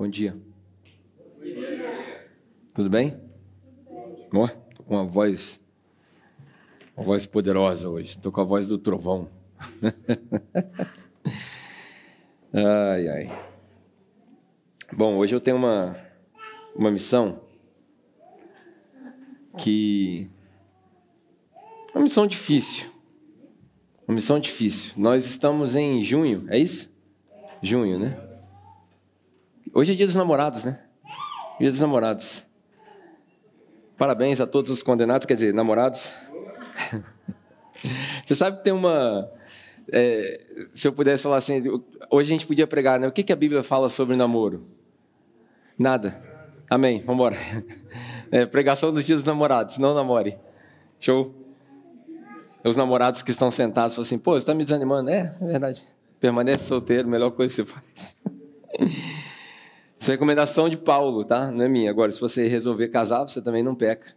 Bom dia. Tudo bem? Ó, tô com uma voz, uma voz poderosa hoje. Tô com a voz do trovão. ai, ai. Bom, hoje eu tenho uma, uma missão que. Uma missão difícil. Uma missão difícil. Nós estamos em junho, é isso? Junho, né? Hoje é dia dos namorados, né? Dia dos namorados. Parabéns a todos os condenados, quer dizer, namorados. Você sabe que tem uma. É, se eu pudesse falar assim, hoje a gente podia pregar, né? O que, que a Bíblia fala sobre namoro? Nada. Amém. Vamos embora. É, pregação dos dias dos namorados. Não namore. Show? Os namorados que estão sentados falam assim: pô, você está me desanimando? É, é verdade. Permanece solteiro, melhor coisa que você faz. Isso é recomendação de Paulo, tá? Não é minha. Agora, se você resolver casar, você também não peca.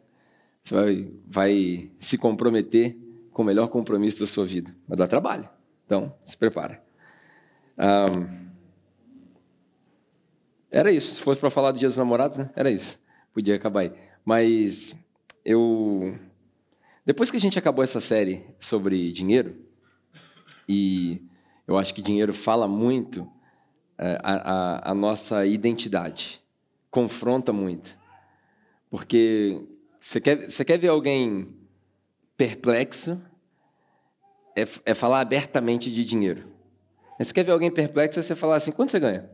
Você vai, vai se comprometer com o melhor compromisso da sua vida. Vai dar trabalho. Então, se prepara. Um, era isso. Se fosse para falar do Dia dos Namorados, né? Era isso. Podia acabar aí. Mas eu. Depois que a gente acabou essa série sobre dinheiro, e eu acho que dinheiro fala muito a, a, a nossa identidade. Confronta muito. Porque você quer, você quer ver alguém perplexo, é, é falar abertamente de dinheiro. Você quer ver alguém perplexo, é você falar assim: quanto você ganha?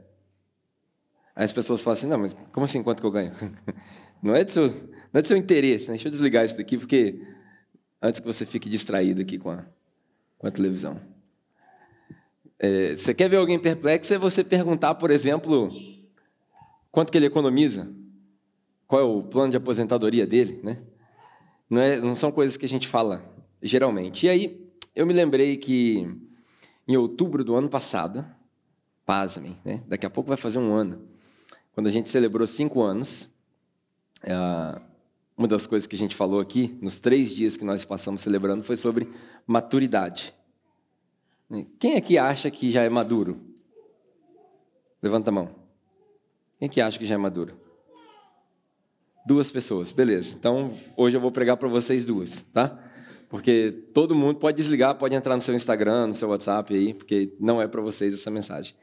Aí as pessoas falam assim: não, mas como assim quanto que eu ganho? Não é do seu, não é do seu interesse, né? Deixa eu desligar isso daqui, porque antes que você fique distraído aqui com a, com a televisão. É, você quer ver alguém perplexo? É você perguntar, por exemplo, quanto que ele economiza, qual é o plano de aposentadoria dele, né? Não, é, não são coisas que a gente fala geralmente. E aí eu me lembrei que em outubro do ano passado, pasmem, né? Daqui a pouco vai fazer um ano, quando a gente celebrou cinco anos, é, uma das coisas que a gente falou aqui, nos três dias que nós passamos celebrando, foi sobre maturidade. Quem é que acha que já é maduro? Levanta a mão. Quem é que acha que já é maduro? Duas pessoas, beleza. Então, hoje eu vou pregar para vocês duas, tá? Porque todo mundo pode desligar, pode entrar no seu Instagram, no seu WhatsApp aí, porque não é para vocês essa mensagem.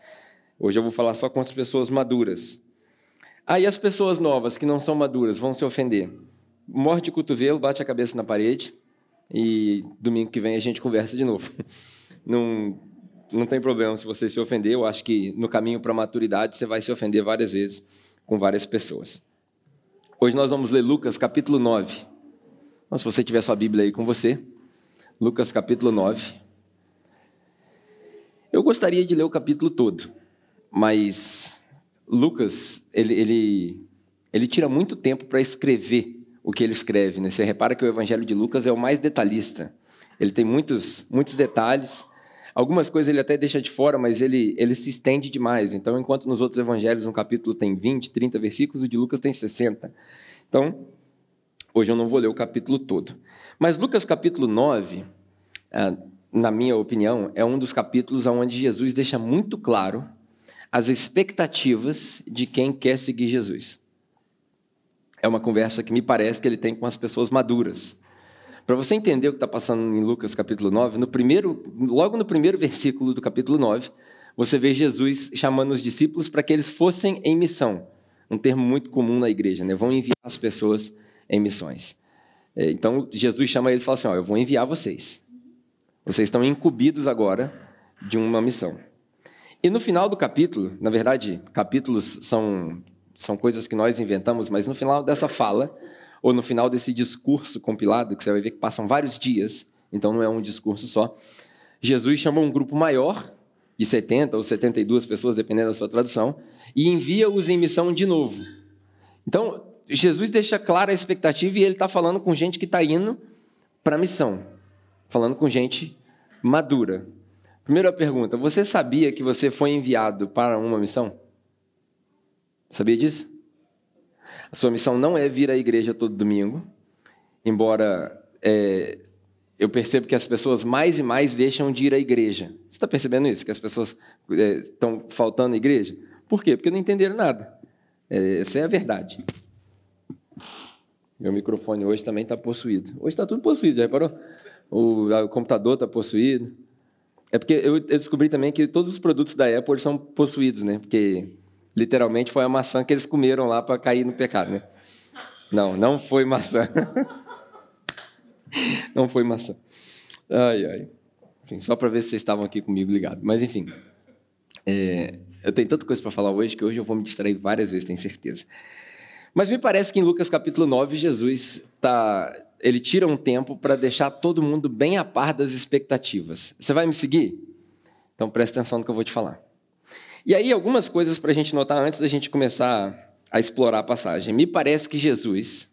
Hoje eu vou falar só com as pessoas maduras. Aí as pessoas novas que não são maduras vão se ofender. Morde o cotovelo, bate a cabeça na parede e domingo que vem a gente conversa de novo. Não, não tem problema se você se ofender. Eu acho que no caminho para a maturidade você vai se ofender várias vezes com várias pessoas. Hoje nós vamos ler Lucas capítulo 9. Então, se você tiver sua Bíblia aí com você, Lucas capítulo 9. Eu gostaria de ler o capítulo todo, mas Lucas, ele, ele, ele tira muito tempo para escrever o que ele escreve. Né? Você repara que o Evangelho de Lucas é o mais detalhista. Ele tem muitos, muitos detalhes Algumas coisas ele até deixa de fora, mas ele, ele se estende demais. Então, enquanto nos outros evangelhos um capítulo tem 20, 30 versículos, o de Lucas tem 60. Então, hoje eu não vou ler o capítulo todo. Mas Lucas capítulo 9, ah, na minha opinião, é um dos capítulos onde Jesus deixa muito claro as expectativas de quem quer seguir Jesus. É uma conversa que me parece que ele tem com as pessoas maduras. Para você entender o que está passando em Lucas capítulo 9, no primeiro, logo no primeiro versículo do capítulo 9, você vê Jesus chamando os discípulos para que eles fossem em missão. Um termo muito comum na igreja, né? Vão enviar as pessoas em missões. É, então, Jesus chama eles e fala assim: ó, eu vou enviar vocês. Vocês estão incumbidos agora de uma missão. E no final do capítulo, na verdade, capítulos são, são coisas que nós inventamos, mas no final dessa fala, ou no final desse discurso compilado, que você vai ver que passam vários dias, então não é um discurso só, Jesus chama um grupo maior, de 70 ou 72 pessoas, dependendo da sua tradução, e envia-os em missão de novo. Então, Jesus deixa clara a expectativa e ele está falando com gente que está indo para a missão, falando com gente madura. Primeira pergunta: você sabia que você foi enviado para uma missão? Sabia disso? A sua missão não é vir à igreja todo domingo, embora é, eu percebo que as pessoas mais e mais deixam de ir à igreja. Você está percebendo isso? Que as pessoas é, estão faltando à igreja? Por quê? Porque não entenderam nada. É, essa é a verdade. Meu microfone hoje também está possuído. Hoje está tudo possuído, já reparou? O, o computador está possuído. É porque eu, eu, descobri também que todos os produtos da Apple são possuídos, né? Porque literalmente foi a maçã que eles comeram lá para cair no pecado, né? Não, não foi maçã. não foi maçã. Ai, ai. Enfim, só para ver se vocês estavam aqui comigo ligados. Mas, enfim. É, eu tenho tanta coisa para falar hoje que hoje eu vou me distrair várias vezes, tenho certeza. Mas me parece que em Lucas capítulo 9, Jesus tá, ele tira um tempo para deixar todo mundo bem a par das expectativas. Você vai me seguir? Então presta atenção no que eu vou te falar. E aí, algumas coisas para a gente notar antes da gente começar a explorar a passagem. Me parece que Jesus,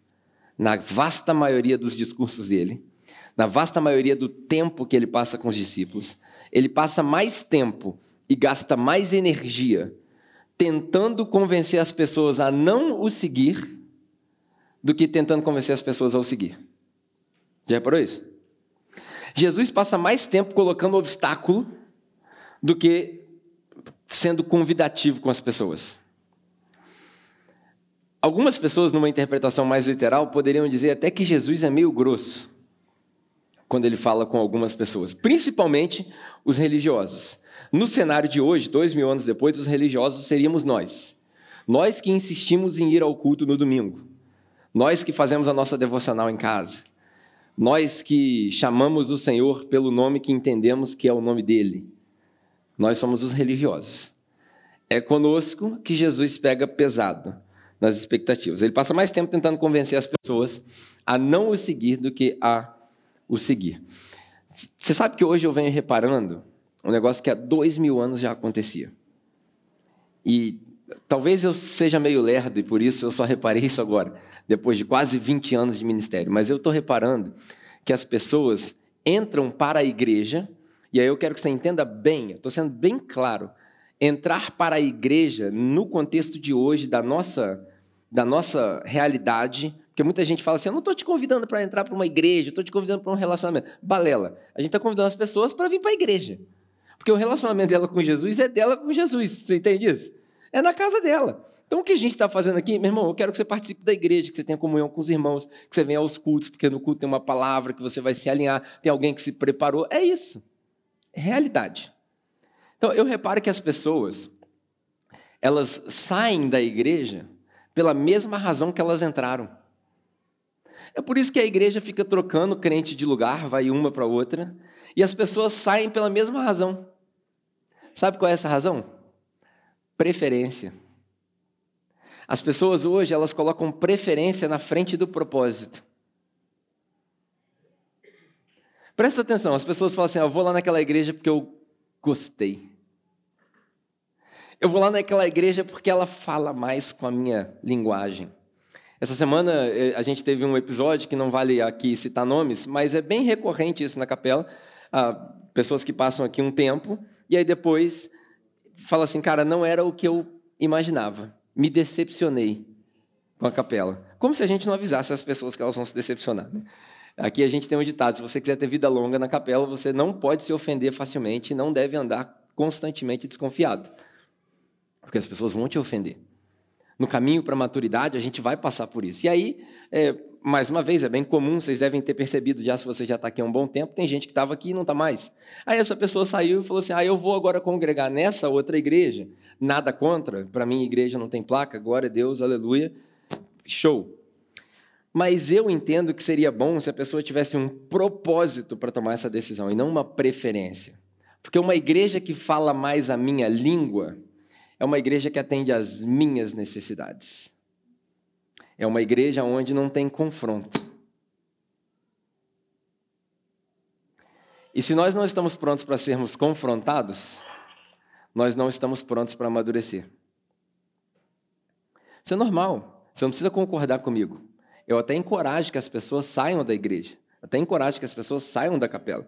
na vasta maioria dos discursos dele, na vasta maioria do tempo que ele passa com os discípulos, ele passa mais tempo e gasta mais energia tentando convencer as pessoas a não o seguir do que tentando convencer as pessoas a o seguir. Já reparou isso? Jesus passa mais tempo colocando obstáculo do que sendo convidativo com as pessoas. Algumas pessoas, numa interpretação mais literal, poderiam dizer até que Jesus é meio grosso quando ele fala com algumas pessoas, principalmente os religiosos. No cenário de hoje, dois mil anos depois, os religiosos seríamos nós. Nós que insistimos em ir ao culto no domingo. Nós que fazemos a nossa devocional em casa. Nós que chamamos o Senhor pelo nome que entendemos que é o nome dele. Nós somos os religiosos. É conosco que Jesus pega pesado nas expectativas. Ele passa mais tempo tentando convencer as pessoas a não o seguir do que a o seguir. Você sabe que hoje eu venho reparando um negócio que há dois mil anos já acontecia. E talvez eu seja meio lerdo e por isso eu só reparei isso agora, depois de quase 20 anos de ministério. Mas eu estou reparando que as pessoas entram para a igreja, e aí eu quero que você entenda bem, estou sendo bem claro. Entrar para a igreja no contexto de hoje, da nossa, da nossa realidade, porque muita gente fala assim: eu não estou te convidando para entrar para uma igreja, estou te convidando para um relacionamento. Balela. A gente está convidando as pessoas para vir para a igreja. Porque o relacionamento dela com Jesus é dela com Jesus. Você entende isso? É na casa dela. Então, o que a gente está fazendo aqui, meu irmão, eu quero que você participe da igreja, que você tenha comunhão com os irmãos, que você venha aos cultos, porque no culto tem uma palavra, que você vai se alinhar, tem alguém que se preparou. É isso. Realidade. Então, eu reparo que as pessoas, elas saem da igreja pela mesma razão que elas entraram. É por isso que a igreja fica trocando crente de lugar, vai uma para outra, e as pessoas saem pela mesma razão. Sabe qual é essa razão? Preferência. As pessoas hoje, elas colocam preferência na frente do propósito. Presta atenção, as pessoas falam assim: ah, eu vou lá naquela igreja porque eu gostei. Eu vou lá naquela igreja porque ela fala mais com a minha linguagem. Essa semana eh, a gente teve um episódio que não vale aqui citar nomes, mas é bem recorrente isso na capela. Ah, pessoas que passam aqui um tempo e aí depois fala assim, cara, não era o que eu imaginava. Me decepcionei com a capela. Como se a gente não avisasse as pessoas que elas vão se decepcionar. Né? Aqui a gente tem um ditado: se você quiser ter vida longa na capela, você não pode se ofender facilmente não deve andar constantemente desconfiado. Porque as pessoas vão te ofender. No caminho para a maturidade, a gente vai passar por isso. E aí, é, mais uma vez, é bem comum, vocês devem ter percebido já, se você já está aqui há um bom tempo, tem gente que estava aqui e não está mais. Aí essa pessoa saiu e falou assim: ah, eu vou agora congregar nessa outra igreja. Nada contra, para mim, igreja não tem placa, glória a Deus, aleluia. Show. Mas eu entendo que seria bom se a pessoa tivesse um propósito para tomar essa decisão e não uma preferência. Porque uma igreja que fala mais a minha língua é uma igreja que atende às minhas necessidades. É uma igreja onde não tem confronto. E se nós não estamos prontos para sermos confrontados, nós não estamos prontos para amadurecer. Isso é normal. Você não precisa concordar comigo. Eu até encorajo que as pessoas saiam da igreja. Até encorajo que as pessoas saiam da capela.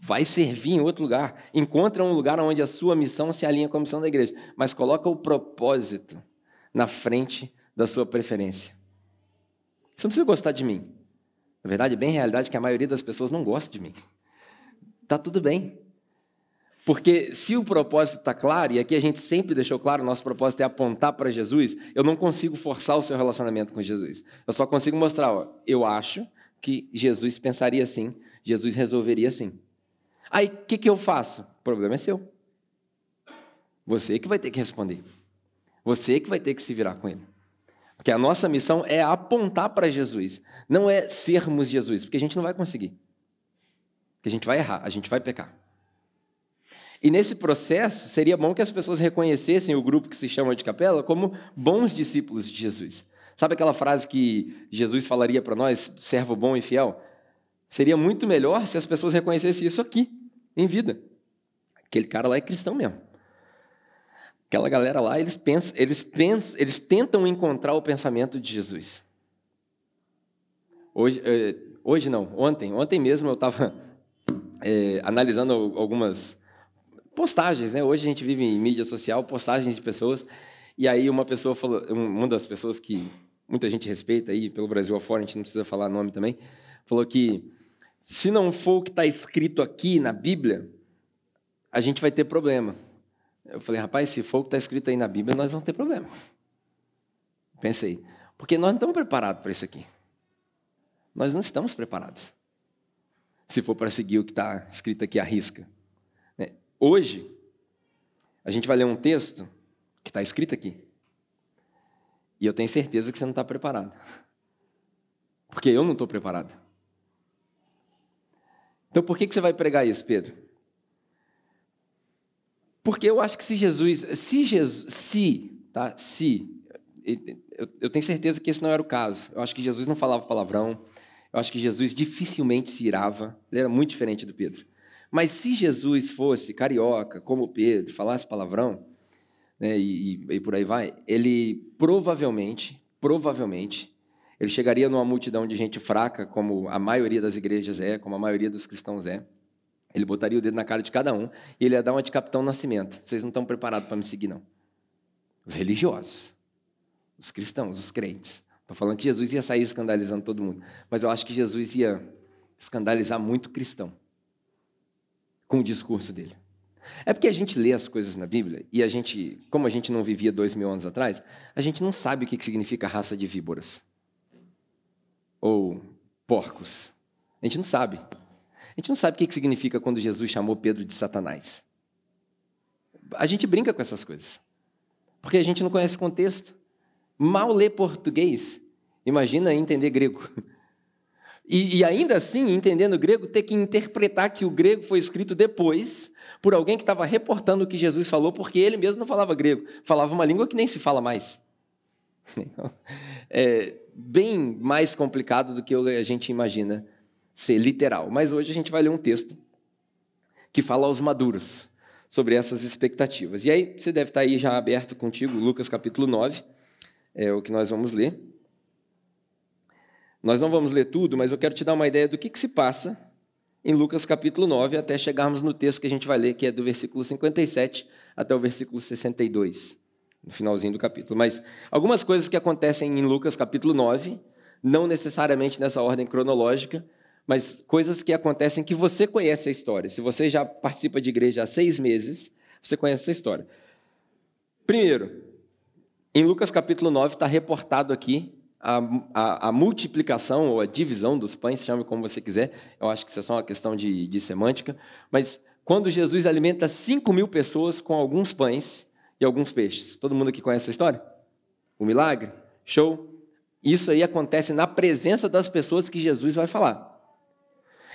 Vai servir em outro lugar. Encontra um lugar onde a sua missão se alinha com a missão da igreja. Mas coloca o propósito na frente da sua preferência. Você não precisa gostar de mim. Na verdade, é bem realidade que a maioria das pessoas não gosta de mim. Tá tudo bem. Porque se o propósito está claro, e aqui a gente sempre deixou claro, nosso propósito é apontar para Jesus, eu não consigo forçar o seu relacionamento com Jesus. Eu só consigo mostrar, ó, eu acho que Jesus pensaria assim, Jesus resolveria assim. Aí o que, que eu faço? O problema é seu. Você que vai ter que responder. Você que vai ter que se virar com ele. Porque a nossa missão é apontar para Jesus, não é sermos Jesus, porque a gente não vai conseguir. Porque a gente vai errar, a gente vai pecar. E nesse processo, seria bom que as pessoas reconhecessem o grupo que se chama de capela como bons discípulos de Jesus. Sabe aquela frase que Jesus falaria para nós, servo bom e fiel? Seria muito melhor se as pessoas reconhecessem isso aqui, em vida. Aquele cara lá é cristão mesmo. Aquela galera lá, eles pensam, eles pensam, eles tentam encontrar o pensamento de Jesus. Hoje, eh, hoje não, ontem, ontem mesmo eu estava é, eh, analisando algumas postagens, né? Hoje a gente vive em mídia social, postagens de pessoas. E aí uma pessoa falou, uma das pessoas que muita gente respeita aí pelo Brasil afora, a gente não precisa falar nome também, falou que se não for o que está escrito aqui na Bíblia, a gente vai ter problema. Eu falei, rapaz, se for o que está escrito aí na Bíblia, nós vamos ter problema. Pensei, porque nós não estamos preparados para isso aqui. Nós não estamos preparados. Se for para seguir o que está escrito aqui à risca. Hoje, a gente vai ler um texto que está escrito aqui. E eu tenho certeza que você não está preparado. Porque eu não estou preparado. Então por que, que você vai pregar isso, Pedro? Porque eu acho que se Jesus, se Jesus, se, tá, se, eu, eu tenho certeza que esse não era o caso. Eu acho que Jesus não falava palavrão. Eu acho que Jesus dificilmente se irava. Ele era muito diferente do Pedro. Mas se Jesus fosse carioca, como Pedro, falasse palavrão, né, e, e, por aí vai, ele provavelmente, provavelmente, ele chegaria numa multidão de gente fraca, como a maioria das igrejas é, como a maioria dos cristãos é. Ele botaria o dedo na cara de cada um e ele ia dar uma de capitão nascimento. Vocês não estão preparados para me seguir, não. Os religiosos, os cristãos, os crentes. Estou falando que Jesus ia sair escandalizando todo mundo. Mas eu acho que Jesus ia escandalizar muito cristão com o discurso dele. É porque a gente lê as coisas na Bíblia e a gente, como a gente não vivia dois mil anos atrás, a gente não sabe o que significa raça de víboras ou porcos. A gente não sabe. A gente não sabe o que significa quando Jesus chamou Pedro de Satanás. A gente brinca com essas coisas, porque a gente não conhece contexto. Mal lê português, imagina entender grego. E, e, ainda assim, entendendo o grego, ter que interpretar que o grego foi escrito depois por alguém que estava reportando o que Jesus falou, porque ele mesmo não falava grego, falava uma língua que nem se fala mais. É bem mais complicado do que a gente imagina ser literal. Mas hoje a gente vai ler um texto que fala aos maduros sobre essas expectativas. E aí você deve estar aí já aberto contigo, Lucas capítulo 9, é o que nós vamos ler. Nós não vamos ler tudo, mas eu quero te dar uma ideia do que, que se passa em Lucas capítulo 9, até chegarmos no texto que a gente vai ler, que é do versículo 57 até o versículo 62, no finalzinho do capítulo. Mas algumas coisas que acontecem em Lucas capítulo 9, não necessariamente nessa ordem cronológica, mas coisas que acontecem que você conhece a história. Se você já participa de igreja há seis meses, você conhece essa história. Primeiro, em Lucas capítulo 9 está reportado aqui a, a, a, multiplicação ou a divisão dos pães, chame como você quiser, eu acho que isso é só uma questão de, de semântica, mas quando Jesus alimenta 5 mil pessoas com alguns pães e alguns peixes. Todo mundo aqui conhece essa história? O milagre? Show? Isso aí acontece na presença das pessoas que Jesus vai falar.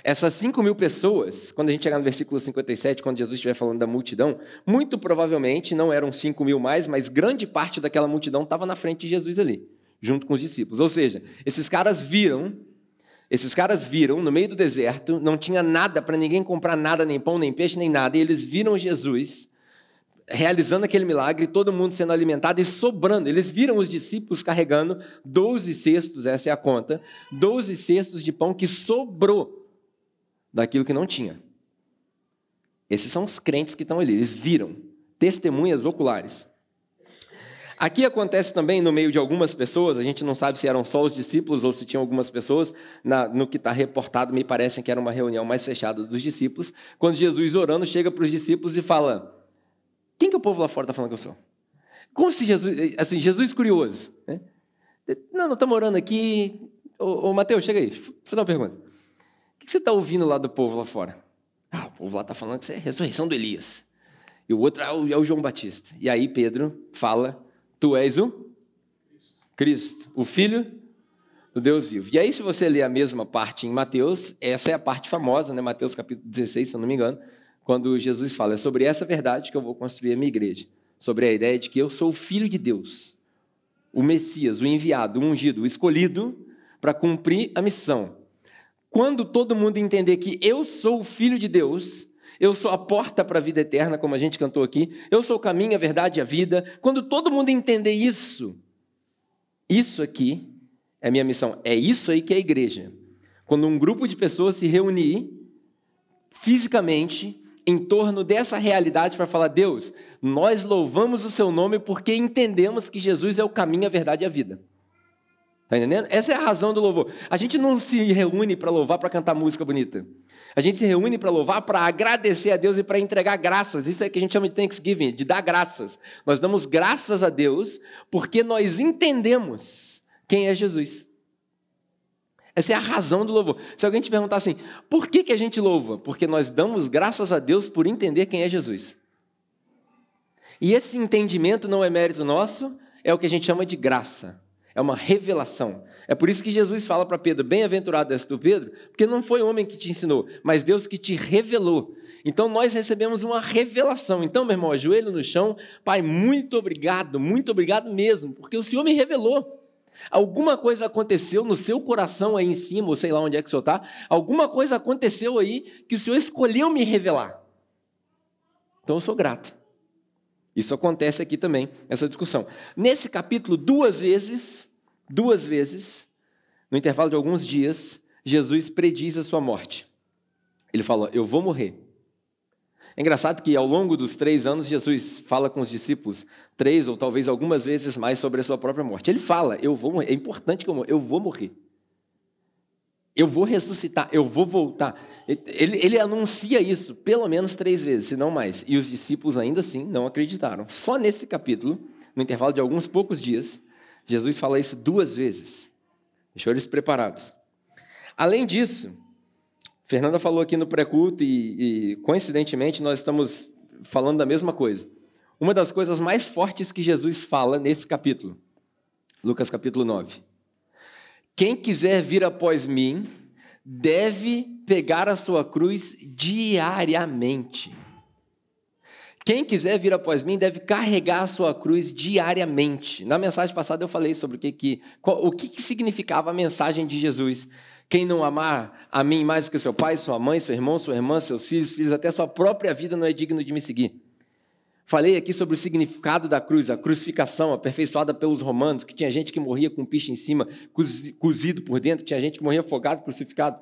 Essas 5 mil pessoas, quando a gente chegar no versículo 57, quando Jesus estiver falando da multidão, muito provavelmente não eram 5 mil mais, mas grande parte daquela multidão estava na frente de Jesus ali junto com os discípulos. Ou seja, esses caras viram, esses caras viram no meio do deserto, não tinha nada para ninguém comprar nada, nem pão, nem peixe, nem nada, e eles viram Jesus realizando aquele milagre, todo mundo sendo alimentado e sobrando. Eles viram os discípulos carregando 12 cestos, essa é a conta, 12 cestos de pão que sobrou daquilo que não tinha. Esses são os crentes que estão ali, eles viram, testemunhas oculares. Aqui acontece também no meio de algumas pessoas, a gente não sabe se eram só os discípulos ou se tinham algumas pessoas, na, no que está reportado, me parece que era uma reunião mais fechada dos discípulos, quando Jesus orando chega para os discípulos e fala: Quem que o povo lá fora está falando que eu sou? Como se Jesus, assim, Jesus curioso. Né? Não, não estamos orando aqui. Ô, ô Mateus, chega aí, deixa eu fazer uma pergunta. O que você está ouvindo lá do povo lá fora? Ah, o povo lá está falando que isso é a ressurreição do Elias. E o outro é o, é o João Batista. E aí Pedro fala Tu és o Cristo, o Filho do Deus vivo. E aí, se você ler a mesma parte em Mateus, essa é a parte famosa, né? Mateus capítulo 16, se eu não me engano, quando Jesus fala: É sobre essa verdade que eu vou construir a minha igreja. Sobre a ideia de que eu sou o Filho de Deus, o Messias, o enviado, o ungido, o escolhido para cumprir a missão. Quando todo mundo entender que eu sou o Filho de Deus, eu sou a porta para a vida eterna, como a gente cantou aqui, eu sou o caminho, a verdade e a vida. Quando todo mundo entender isso, isso aqui é minha missão, é isso aí que é a igreja. Quando um grupo de pessoas se reunir fisicamente em torno dessa realidade para falar: Deus, nós louvamos o seu nome porque entendemos que Jesus é o caminho, a verdade e a vida. Está entendendo? Essa é a razão do louvor. A gente não se reúne para louvar, para cantar música bonita. A gente se reúne para louvar, para agradecer a Deus e para entregar graças. Isso é que a gente chama de Thanksgiving, de dar graças. Nós damos graças a Deus porque nós entendemos quem é Jesus. Essa é a razão do louvor. Se alguém te perguntar assim, por que, que a gente louva? Porque nós damos graças a Deus por entender quem é Jesus. E esse entendimento não é mérito nosso, é o que a gente chama de graça. É uma revelação. É por isso que Jesus fala para Pedro: Bem-aventurado és tu, Pedro, porque não foi o homem que te ensinou, mas Deus que te revelou. Então nós recebemos uma revelação. Então, meu irmão, ajoelho no chão, Pai, muito obrigado, muito obrigado mesmo, porque o Senhor me revelou. Alguma coisa aconteceu no seu coração aí em cima, ou sei lá onde é que o senhor está, alguma coisa aconteceu aí que o Senhor escolheu me revelar. Então eu sou grato. Isso acontece aqui também, essa discussão. Nesse capítulo, duas vezes, duas vezes, no intervalo de alguns dias, Jesus prediz a sua morte. Ele fala: Eu vou morrer. É engraçado que ao longo dos três anos, Jesus fala com os discípulos três ou talvez algumas vezes mais sobre a sua própria morte. Ele fala: Eu vou morrer. É importante que eu morra. Eu vou morrer. Eu vou ressuscitar, eu vou voltar. Ele, ele, anuncia isso pelo menos três vezes, se não mais. E os discípulos ainda assim não acreditaram. Só nesse capítulo, no intervalo de alguns poucos dias, Jesus fala isso duas vezes. Deixou eles preparados. Além disso, Fernanda falou aqui no pré-culto e, e, coincidentemente, nós estamos falando da mesma coisa. Uma das coisas mais fortes que Jesus fala nesse capítulo, Lucas capítulo 9 quem quiser vir após mim, deve pegar a sua cruz diariamente. Quem quiser vir após mim deve carregar a sua cruz diariamente. Na mensagem passada eu falei sobre o que, que, o que, que significava a mensagem de Jesus. Quem não amar a mim mais do que seu pai, sua mãe, seu irmão, sua irmã, seus filhos, filhos, até sua própria vida não é digno de me seguir. Falei aqui sobre o significado da cruz, a crucificação aperfeiçoada pelos romanos, que tinha gente que morria com picha em cima, cozido por dentro, tinha gente que morria afogado, crucificado.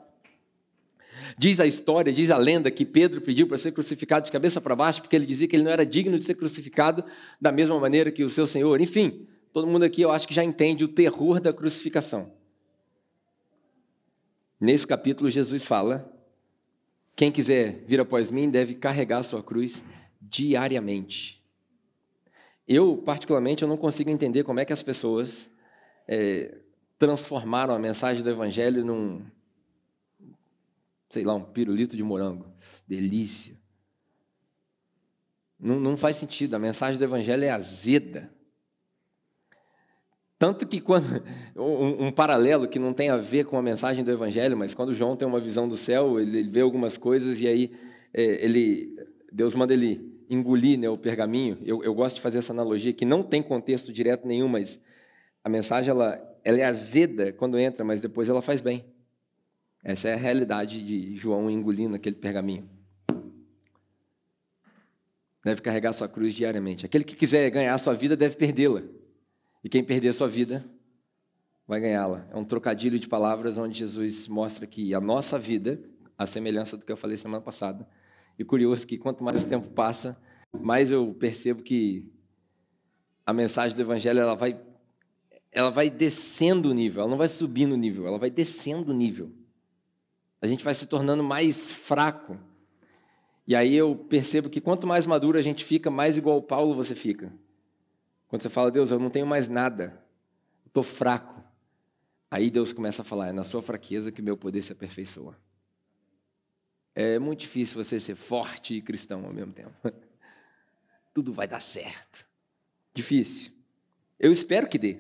Diz a história, diz a lenda que Pedro pediu para ser crucificado de cabeça para baixo, porque ele dizia que ele não era digno de ser crucificado da mesma maneira que o seu Senhor. Enfim, todo mundo aqui eu acho que já entende o terror da crucificação. Nesse capítulo, Jesus fala: quem quiser vir após mim deve carregar a sua cruz diariamente. Eu, particularmente, eu não consigo entender como é que as pessoas é, transformaram a mensagem do Evangelho num, sei lá, um pirulito de morango. Delícia. Não, não faz sentido, a mensagem do Evangelho é azeda. Tanto que quando um, um, paralelo que não tem a ver com a mensagem do Evangelho, mas quando João tem uma visão do céu, ele, ele vê algumas coisas e aí é, ele Deus manda ele engolir né, o pergaminho, eu, eu gosto de fazer essa analogia que não tem contexto direto nenhum, mas a mensagem ela, ela é azeda quando entra, mas depois ela faz bem. Essa é a realidade de João engolindo aquele pergaminho. Deve carregar sua cruz diariamente. Aquele que quiser ganhar sua vida deve perdê-la. E quem perder sua vida vai ganhá-la. É um trocadilho de palavras onde Jesus mostra que a nossa vida, a semelhança do que eu falei semana passada, e curioso que quanto mais o tempo passa, mais eu percebo que a mensagem do evangelho ela vai ela vai descendo o nível, ela não vai subindo o nível, ela vai descendo o nível. A gente vai se tornando mais fraco. E aí eu percebo que quanto mais maduro a gente fica, mais igual o Paulo você fica. Quando você fala, Deus, eu não tenho mais nada, estou fraco. Aí Deus começa a falar, é na sua fraqueza que meu poder se aperfeiçoa. É muito difícil você ser forte e cristão ao mesmo tempo. Tudo vai dar certo. Difícil. Eu espero que dê.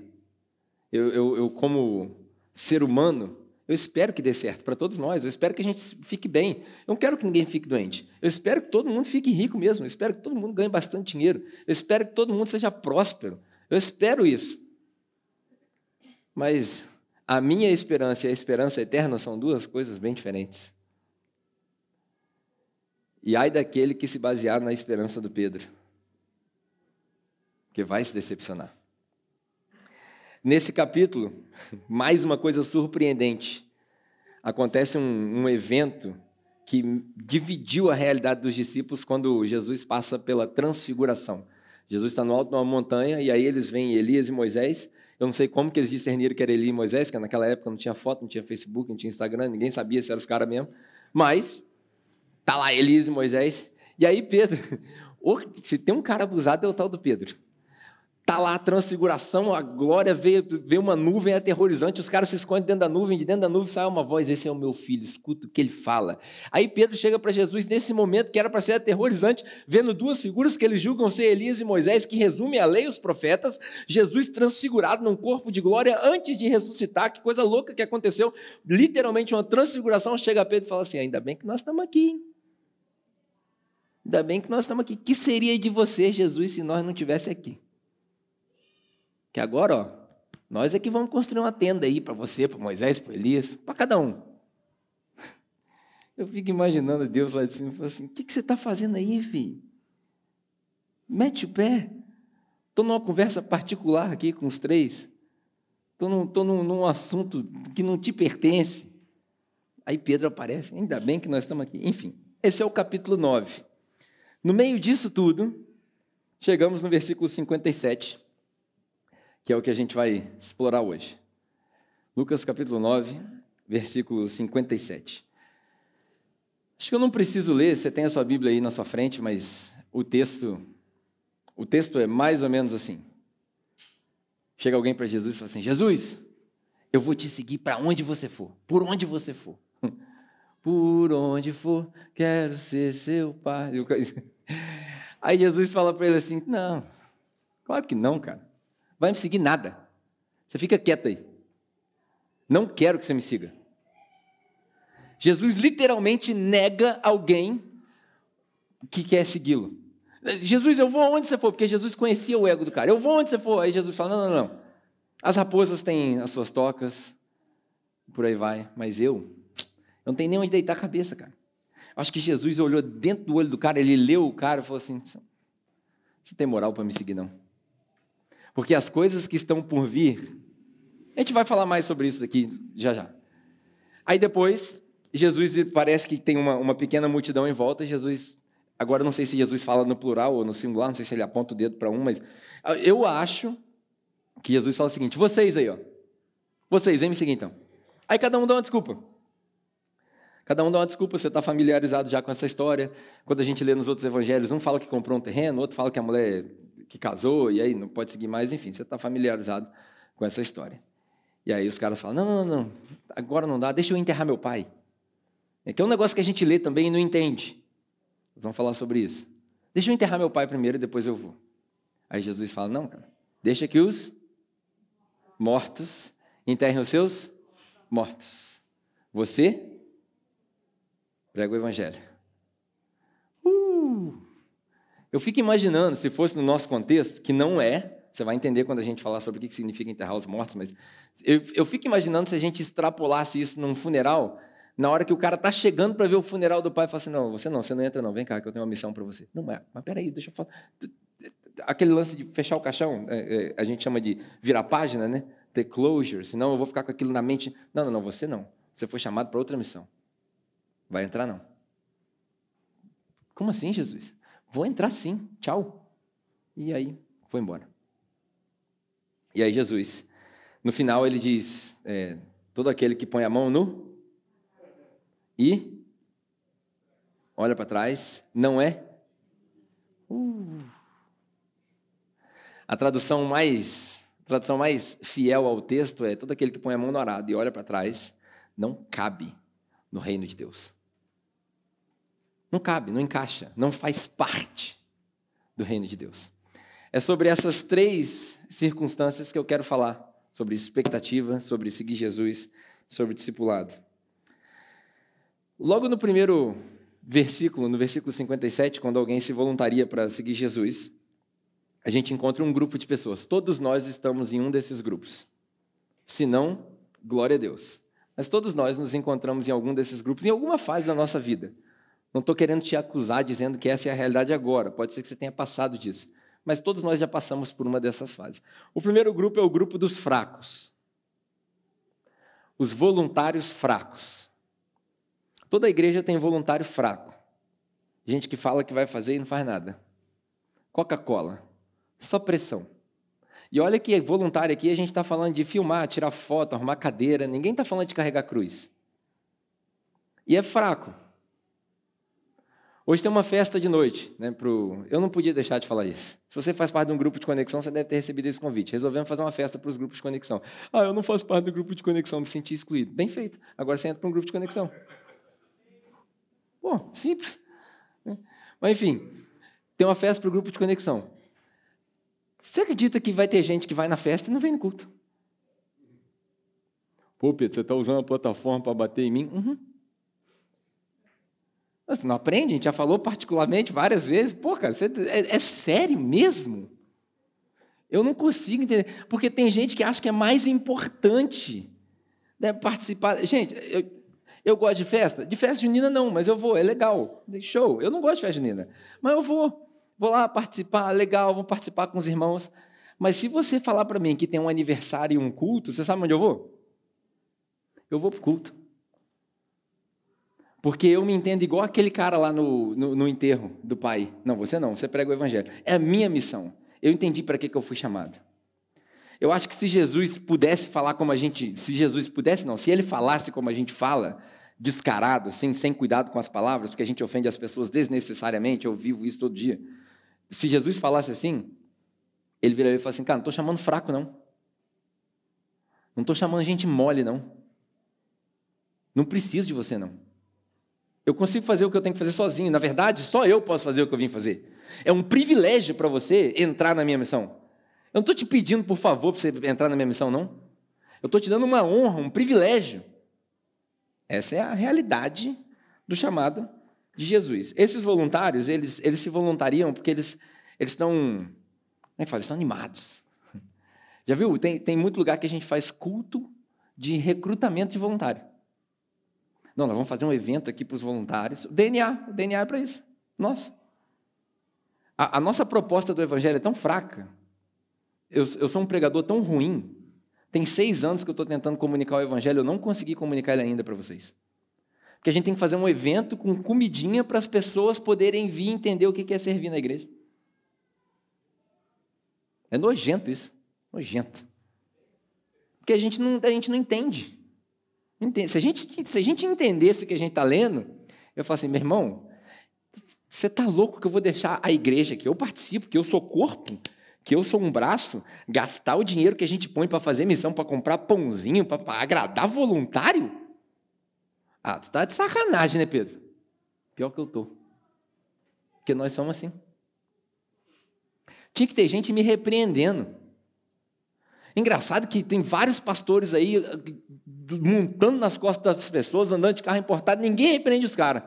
Eu, eu, eu como ser humano, eu espero que dê certo para todos nós. Eu espero que a gente fique bem. Eu não quero que ninguém fique doente. Eu espero que todo mundo fique rico mesmo. Eu espero que todo mundo ganhe bastante dinheiro. Eu espero que todo mundo seja próspero. Eu espero isso. Mas a minha esperança e a esperança eterna são duas coisas bem diferentes. E ai daquele que se basear na esperança do Pedro, que vai se decepcionar. Nesse capítulo, mais uma coisa surpreendente. Acontece um, um evento que dividiu a realidade dos discípulos quando Jesus passa pela transfiguração. Jesus está no alto de uma montanha e aí eles veem Elias e Moisés. Eu não sei como que eles discerniram que era Elias e Moisés, porque naquela época não tinha foto, não tinha Facebook, não tinha Instagram, ninguém sabia se eram os caras mesmo. Mas tá lá Elias e Moisés. E aí Pedro, se tem um cara abusado é o tal do Pedro. Tá lá a transfiguração, a glória veio, veio uma nuvem aterrorizante, os caras se escondem dentro da nuvem, de dentro da nuvem sai uma voz, esse é o meu filho, escuta o que ele fala. Aí Pedro chega para Jesus nesse momento que era para ser aterrorizante, vendo duas figuras que eles julgam ser Elias e Moisés, que resume a lei e os profetas, Jesus transfigurado num corpo de glória antes de ressuscitar, que coisa louca que aconteceu, literalmente uma transfiguração, chega Pedro e fala assim, ainda bem que nós estamos aqui, hein? Ainda bem que nós estamos aqui. que seria de você, Jesus, se nós não estivéssemos aqui? Que agora, ó, nós é que vamos construir uma tenda aí para você, para Moisés, para Elias, para cada um. Eu fico imaginando Deus lá de cima e falo assim: o que, que você está fazendo aí, filho? Mete o pé. Estou numa conversa particular aqui com os três. Estou num, num, num assunto que não te pertence. Aí Pedro aparece, ainda bem que nós estamos aqui. Enfim, esse é o capítulo 9. No meio disso tudo, chegamos no versículo 57 que é o que a gente vai explorar hoje. Lucas capítulo 9, versículo 57. Acho que eu não preciso ler, você tem a sua Bíblia aí na sua frente, mas o texto o texto é mais ou menos assim. Chega alguém para Jesus e fala assim: "Jesus, eu vou te seguir para onde você for, por onde você for. Por onde for, quero ser seu pai." Aí Jesus fala para ele assim: "Não. Claro que não, cara vai me seguir nada. Você fica quieto aí. Não quero que você me siga. Jesus literalmente nega alguém que quer segui-lo. Jesus, eu vou aonde você for, porque Jesus conhecia o ego do cara. Eu vou aonde você for. Aí Jesus fala: não, não, não. As raposas têm as suas tocas, por aí vai, mas eu, eu não tenho nem onde deitar a cabeça, cara. Acho que Jesus olhou dentro do olho do cara, ele leu o cara e falou assim: você tem moral para me seguir, não? Porque as coisas que estão por vir, a gente vai falar mais sobre isso daqui já já. Aí depois, Jesus parece que tem uma, uma pequena multidão em volta, Jesus. Agora não sei se Jesus fala no plural ou no singular, não sei se ele aponta o dedo para um, mas eu acho que Jesus fala o seguinte: vocês aí, ó. Vocês, vem me seguir então. Aí cada um dá uma desculpa. Cada um dá uma desculpa, você está familiarizado já com essa história. Quando a gente lê nos outros evangelhos, um fala que comprou um terreno, outro fala que a mulher que casou, e aí não pode seguir mais, enfim, você está familiarizado com essa história. E aí os caras falam: não, não, não, não, agora não dá, deixa eu enterrar meu pai. É que é um negócio que a gente lê também e não entende. Vamos falar sobre isso. Deixa eu enterrar meu pai primeiro e depois eu vou. Aí Jesus fala: não, cara, deixa que os mortos enterrem os seus mortos. Você prega o evangelho. Eu fico imaginando, se fosse no nosso contexto, que não é, você vai entender quando a gente falar sobre o que significa enterrar os mortos, mas eu, eu fico imaginando se a gente extrapolasse isso num funeral, na hora que o cara está chegando para ver o funeral do pai, fala assim: não, você não, você não entra, não, vem cá, que eu tenho uma missão para você. Não, mas, mas peraí, deixa eu falar. Aquele lance de fechar o caixão, é, é, a gente chama de virar página, né? The closure, senão eu vou ficar com aquilo na mente. Não, não, não, você não. Você foi chamado para outra missão. Vai entrar, não. Como assim, Jesus? Vou entrar sim, tchau. E aí, foi embora. E aí Jesus, no final ele diz, é, todo aquele que põe a mão no e olha para trás, não é? Uh. A tradução mais, a tradução mais fiel ao texto é todo aquele que põe a mão no arado e olha para trás, não cabe no reino de Deus. Não cabe, não encaixa, não faz parte do reino de Deus. É sobre essas três circunstâncias que eu quero falar: sobre expectativa, sobre seguir Jesus, sobre discipulado. Logo no primeiro versículo, no versículo 57, quando alguém se voluntaria para seguir Jesus, a gente encontra um grupo de pessoas. Todos nós estamos em um desses grupos. Se não, glória a Deus. Mas todos nós nos encontramos em algum desses grupos, em alguma fase da nossa vida. Não estou querendo te acusar dizendo que essa é a realidade agora. Pode ser que você tenha passado disso. Mas todos nós já passamos por uma dessas fases. O primeiro grupo é o grupo dos fracos. Os voluntários fracos. Toda igreja tem voluntário fraco. Gente que fala que vai fazer e não faz nada. Coca-Cola. Só pressão. E olha que voluntário aqui, a gente está falando de filmar, tirar foto, arrumar cadeira. Ninguém está falando de carregar cruz. E é fraco. Hoje tem uma festa de noite, né? Pro... Eu não podia deixar de falar isso. Se você faz parte de um grupo de conexão, você deve ter recebido esse convite. Resolvemos fazer uma festa para os grupos de conexão. Ah, eu não faço parte do grupo de conexão, me senti excluído. Bem feito. Agora você entra para um grupo de conexão. Bom, simples. Né? Mas enfim, tem uma festa para o grupo de conexão. Você acredita que vai ter gente que vai na festa e não vem no culto? Pô, Pedro, você está usando a plataforma para bater em mim? Uhum. Você não aprende? A gente já falou particularmente várias vezes. Pô, cara, você, é, é sério mesmo? Eu não consigo entender. Porque tem gente que acha que é mais importante né, participar. Gente, eu, eu gosto de festa? De festa junina não, mas eu vou, é legal. Show. Eu não gosto de festa junina, mas eu vou. Vou lá participar, legal, vou participar com os irmãos. Mas se você falar para mim que tem um aniversário e um culto, você sabe onde eu vou? Eu vou para o culto. Porque eu me entendo igual aquele cara lá no, no, no, enterro do pai. Não, você não, você prega o evangelho. É a minha missão. Eu entendi para que, que eu fui chamado. Eu acho que se Jesus pudesse falar como a gente. Se Jesus pudesse, não, se ele falasse como a gente fala, descarado, assim, sem cuidado com as palavras, porque a gente ofende as pessoas desnecessariamente, eu vivo isso todo dia. Se Jesus falasse assim, ele viraria e falaria assim: cara, não estou chamando fraco, não. Não estou chamando gente mole, não. Não preciso de você, não. Eu consigo fazer o que eu tenho que fazer sozinho. Na verdade, só eu posso fazer o que eu vim fazer. É um privilégio para você entrar na minha missão. Eu não estou te pedindo, por favor, para você entrar na minha missão, não. Eu estou te dando uma honra, um privilégio. Essa é a realidade do chamado de Jesus. Esses voluntários, eles, eles se voluntariam porque eles, eles estão, como é que fala? Eles estão animados. Já viu? Tem, tem muito lugar que a gente faz culto de recrutamento de voluntário. Não, nós vamos fazer um evento aqui para os voluntários. DNA, o DNA é para isso. Nossa. A, a, nossa proposta do Evangelho é tão fraca. Eu, eu sou um pregador tão ruim. Tem seis anos que eu estou tentando comunicar o Evangelho, eu não consegui comunicar ele ainda para vocês. Porque a gente tem que fazer um evento com comidinha para as pessoas poderem vir entender o que é servir na igreja. É nojento isso. Nojento. Porque a gente não, a gente não entende. Se a gente, se a gente entendesse o que a gente está lendo, eu falo assim, meu irmão, você está louco que eu vou deixar a igreja que eu participo, que eu sou corpo, que eu sou um braço, gastar o dinheiro que a gente põe para fazer missão, para comprar pãozinho, para agradar voluntário? Ah, tu tá de sacanagem, né, Pedro? Pior que eu tô. Porque nós somos assim. Tinha que ter gente me repreendendo. Engraçado que tem vários pastores aí montando nas costas das pessoas, andando de carro importado, ninguém repreende os caras.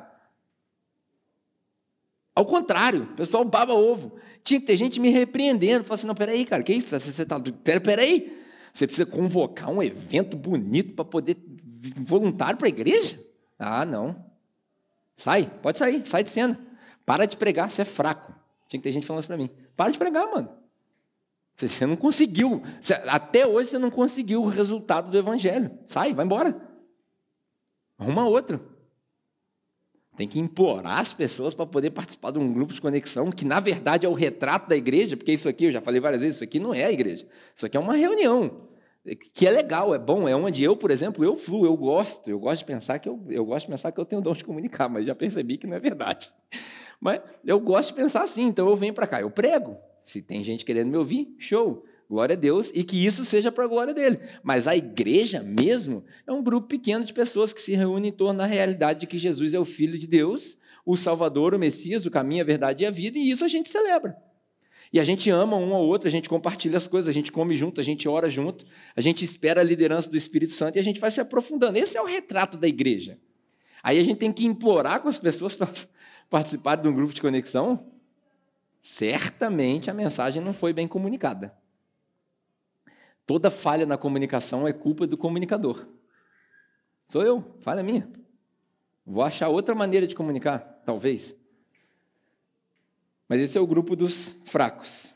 Ao contrário, o pessoal baba ovo. Tinha que ter gente me repreendendo, falando assim, não, peraí, cara, que isso? Você tá, pera, peraí, você precisa convocar um evento bonito para poder voluntário para a igreja? Ah, não. Sai, pode sair, sai de cena. Para de pregar, você é fraco. Tinha que ter gente falando isso para mim. Para de pregar, mano. Você não conseguiu. Até hoje você não conseguiu o resultado do evangelho. Sai, vai embora. Arruma outro. Tem que implorar as pessoas para poder participar de um grupo de conexão, que na verdade é o retrato da igreja, porque isso aqui, eu já falei várias vezes, isso aqui não é a igreja. Isso aqui é uma reunião, que é legal, é bom, é onde eu, por exemplo, eu fluo, eu gosto, eu gosto de pensar que eu, eu gosto de pensar que eu tenho dom de comunicar, mas já percebi que não é verdade. Mas eu gosto de pensar assim, então eu venho para cá, eu prego. Se tem gente querendo me ouvir, show. Glória a Deus, e que isso seja para a glória dele. Mas a igreja mesmo é um grupo pequeno de pessoas que se reúnem em torno da realidade de que Jesus é o Filho de Deus, o Salvador, o Messias, o caminho, a verdade e a vida, e isso a gente celebra. E a gente ama um ao outro, a gente compartilha as coisas, a gente come junto, a gente ora junto, a gente espera a liderança do Espírito Santo e a gente vai se aprofundando. Esse é o retrato da igreja. Aí a gente tem que implorar com as pessoas para participarem de um grupo de conexão. Certamente a mensagem não foi bem comunicada. Toda falha na comunicação é culpa do comunicador. Sou eu, falha minha. Vou achar outra maneira de comunicar, talvez. Mas esse é o grupo dos fracos.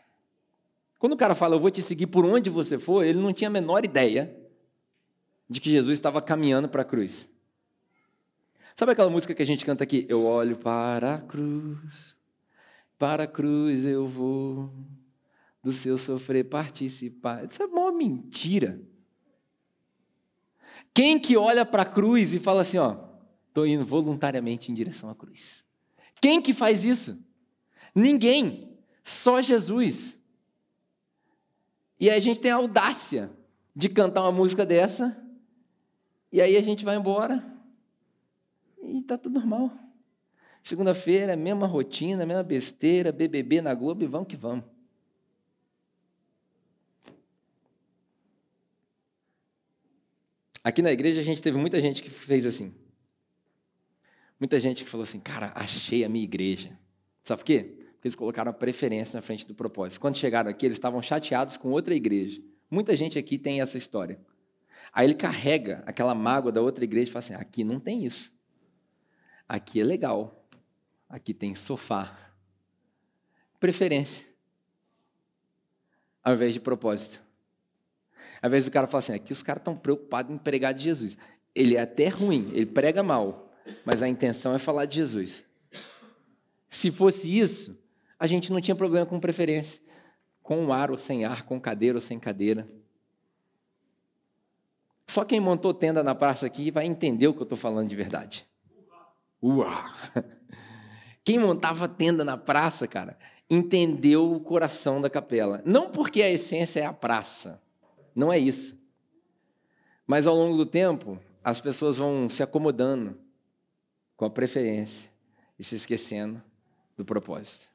Quando o cara fala, eu vou te seguir por onde você for, ele não tinha a menor ideia de que Jesus estava caminhando para a cruz. Sabe aquela música que a gente canta aqui? Eu olho para a cruz, para a cruz eu vou do seu sofrer participar. Isso é uma mentira. Quem que olha para a cruz e fala assim, ó, estou indo voluntariamente em direção à cruz? Quem que faz isso? Ninguém, só Jesus. E aí a gente tem a audácia de cantar uma música dessa, e aí a gente vai embora, e está tudo normal. Segunda-feira, mesma rotina, mesma besteira, BBB na Globo, e vamos que vamos. Aqui na igreja a gente teve muita gente que fez assim. Muita gente que falou assim, cara, achei a minha igreja. Sabe por quê? Porque eles colocaram a preferência na frente do propósito. Quando chegaram aqui, eles estavam chateados com outra igreja. Muita gente aqui tem essa história. Aí ele carrega aquela mágoa da outra igreja e fala assim: aqui não tem isso. Aqui é legal. Aqui tem sofá. Preferência. Ao invés de propósito. Às vezes o cara fala assim, aqui os caras estão preocupados em pregar de Jesus. Ele é até ruim, ele prega mal, mas a intenção é falar de Jesus. Se fosse isso, a gente não tinha problema com preferência. Com ar ou sem ar, com cadeira ou sem cadeira. Só quem montou tenda na praça aqui vai entender o que eu estou falando de verdade. Uau! Quem montava tenda na praça, cara, entendeu o coração da capela. Não porque a essência é a praça, não é isso. Mas ao longo do tempo, as pessoas vão se acomodando com a preferência e se esquecendo do propósito.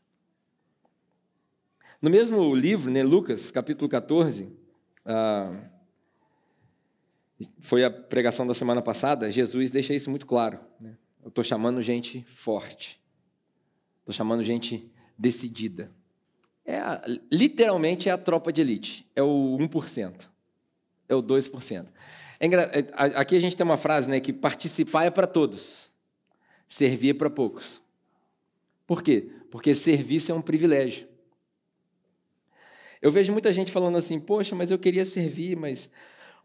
No mesmo livro, né, Lucas, capítulo 14, ah, foi a pregação da semana passada, Jesus deixa isso muito claro. Né? Eu estou chamando gente forte, estou chamando gente decidida. É a, literalmente é a tropa de elite, é o 1% é o 2%. É, é aqui a gente tem uma frase né, que participar é para todos, servir é para poucos. Por quê? Porque serviço é um privilégio. Eu vejo muita gente falando assim, poxa, mas eu queria servir, mas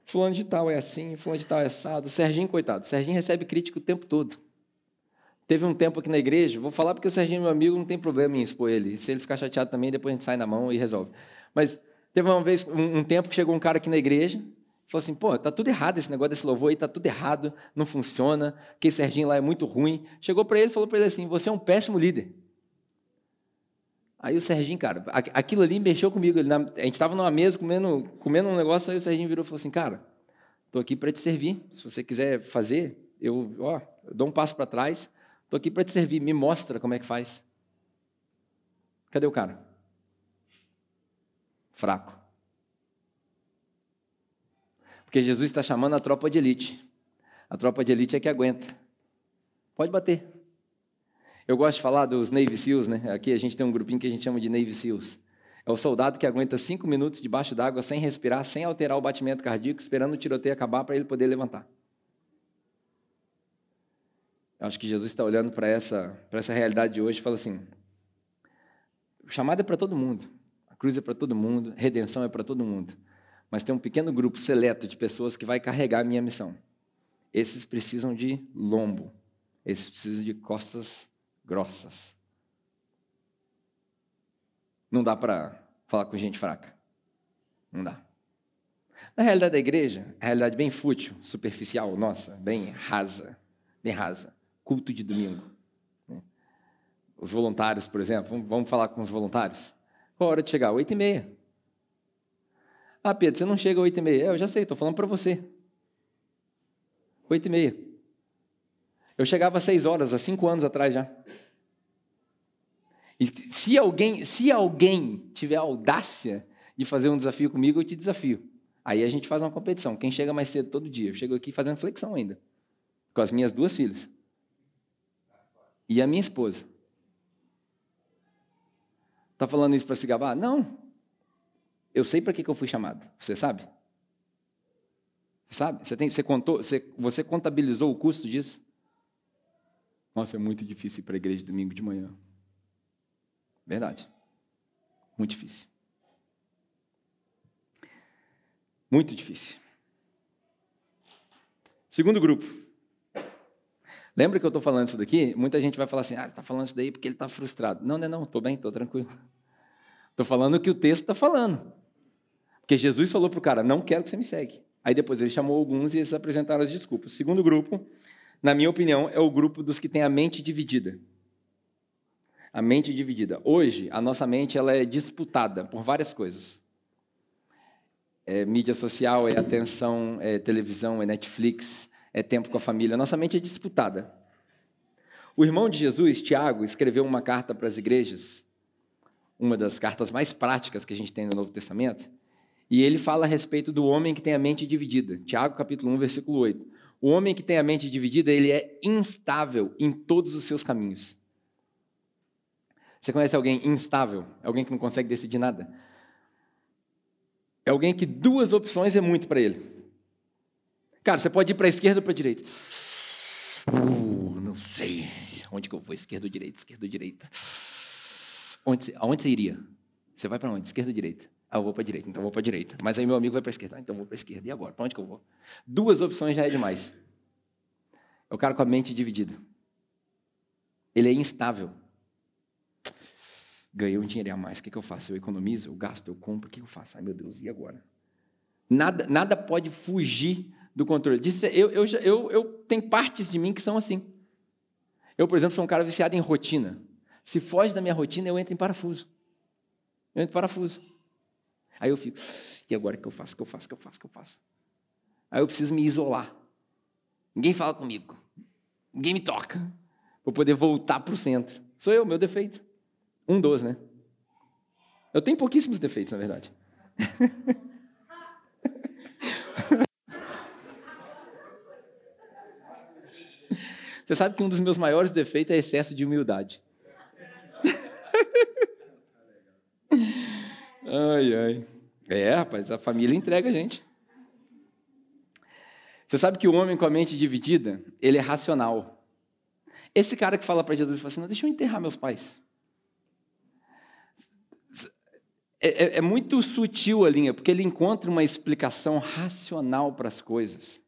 fulano de tal é assim, fulano de tal é assado. Serginho, coitado, Serginho recebe crítica o tempo todo. Teve um tempo aqui na igreja, vou falar porque o Serginho é meu amigo, não tem problema em expor ele. Se ele ficar chateado também, depois a gente sai na mão e resolve. Mas Teve uma vez, um, um tempo que chegou um cara aqui na igreja, falou assim, pô, tá tudo errado esse negócio desse louvor aí, tá tudo errado, não funciona, que Serginho lá é muito ruim. Chegou para ele e falou para ele assim, você é um péssimo líder. Aí o Serginho, cara, aquilo ali mexeu comigo. Ele, a gente estava numa mesa comendo, comendo um negócio, aí o Serginho virou e falou assim, cara, estou aqui para te servir. Se você quiser fazer, eu, ó, eu dou um passo para trás, estou aqui para te servir, me mostra como é que faz. Cadê o cara? fraco. Porque Jesus está chamando a tropa de elite. A tropa de elite é que aguenta. Pode bater. Eu gosto de falar dos Navy SEALs, né? Aqui a gente tem um grupinho que a gente chama de Navy SEALs. É o soldado que aguenta cinco minutos debaixo d'água sem respirar, sem alterar o batimento cardíaco, esperando o tiroteio acabar para ele poder levantar. Eu acho que Jesus está olhando para essa, essa realidade de hoje e fala assim: o chamado é para todo mundo cruz é para todo mundo, redenção é para todo mundo. Mas tem um pequeno grupo seleto de pessoas que vai carregar a minha missão. Esses precisam de lombo. Eles precisam de costas grossas. Não dá para falar com gente fraca. Não dá. Na realidade da igreja, a realidade bem fútil, superficial, nossa, bem rasa, bem rasa. Culto de domingo. Né? Os voluntários, por exemplo, vamos falar com os voluntários. Qual a hora de chegar? Oito e meia. Ah, Pedro, você não chega às oito e meia. É, eu já sei, estou falando para você. Oito e meia. Eu chegava às seis horas, há cinco anos atrás já. E se alguém, se alguém tiver audácia de fazer um desafio comigo, eu te desafio. Aí a gente faz uma competição. Quem chega mais cedo todo dia? Eu chego aqui fazendo flexão ainda. Com as minhas duas filhas. E a minha esposa. Está falando isso para se gabar? Não. Eu sei para que, que eu fui chamado. Você sabe? Sabe? Você, tem, você, contou, você, você contabilizou o custo disso? Nossa, é muito difícil ir para a igreja domingo de manhã. Verdade. Muito difícil. Muito difícil. Segundo grupo. Lembra que eu estou falando isso daqui? Muita gente vai falar assim, ah, está falando isso daí porque ele está frustrado. Não, não, não, estou bem, estou tranquilo. Estou falando o que o texto está falando. Porque Jesus falou para o cara, não quero que você me segue. Aí depois ele chamou alguns e eles apresentaram as desculpas. Segundo grupo, na minha opinião, é o grupo dos que têm a mente dividida. A mente dividida. Hoje, a nossa mente ela é disputada por várias coisas é mídia social, é atenção, é televisão, é Netflix, é tempo com a família. Nossa mente é disputada. O irmão de Jesus, Tiago, escreveu uma carta para as igrejas, uma das cartas mais práticas que a gente tem no Novo Testamento, e ele fala a respeito do homem que tem a mente dividida. Tiago, capítulo 1, versículo 8. O homem que tem a mente dividida, ele é instável em todos os seus caminhos. Você conhece alguém instável? Alguém que não consegue decidir nada? É alguém que duas opções é muito para ele. Cara, você pode ir para a esquerda ou para a direita. Uh, não sei. Onde que eu vou? Esquerda ou direita? Esquerda ou direita? Onde, aonde você iria? Você vai para onde? Esquerda ou direita? Ah, eu vou para a direita, então eu vou para a direita. Mas aí meu amigo vai para a esquerda, ah, então eu vou para a esquerda. E agora? Para onde que eu vou? Duas opções já é demais. É o cara com a mente dividida. Ele é instável ganhei um dinheiro a mais, o que, que eu faço? Eu economizo, eu gasto, eu compro, o que eu faço? Ai meu Deus, e agora? Nada, nada pode fugir do controle. Eu, eu, eu, eu tenho partes de mim que são assim. Eu, por exemplo, sou um cara viciado em rotina. Se foge da minha rotina, eu entro em parafuso. Eu entro em parafuso. Aí eu fico, e agora que eu faço? Que eu faço? Que eu faço? Que eu faço? Aí eu preciso me isolar. Ninguém fala comigo. Ninguém me toca. Para poder voltar para o centro. Sou eu, meu defeito. Um dos, né? Eu tenho pouquíssimos defeitos, na verdade. Você sabe que um dos meus maiores defeitos é excesso de humildade. ai, ai. É, rapaz, a família entrega a gente. Você sabe que o homem com a mente dividida, ele é racional. Esse cara que fala para Jesus, fala assim, não, deixa eu enterrar meus pais. É, é, é, muito sutil a linha, porque ele encontra uma explicação racional para as coisas.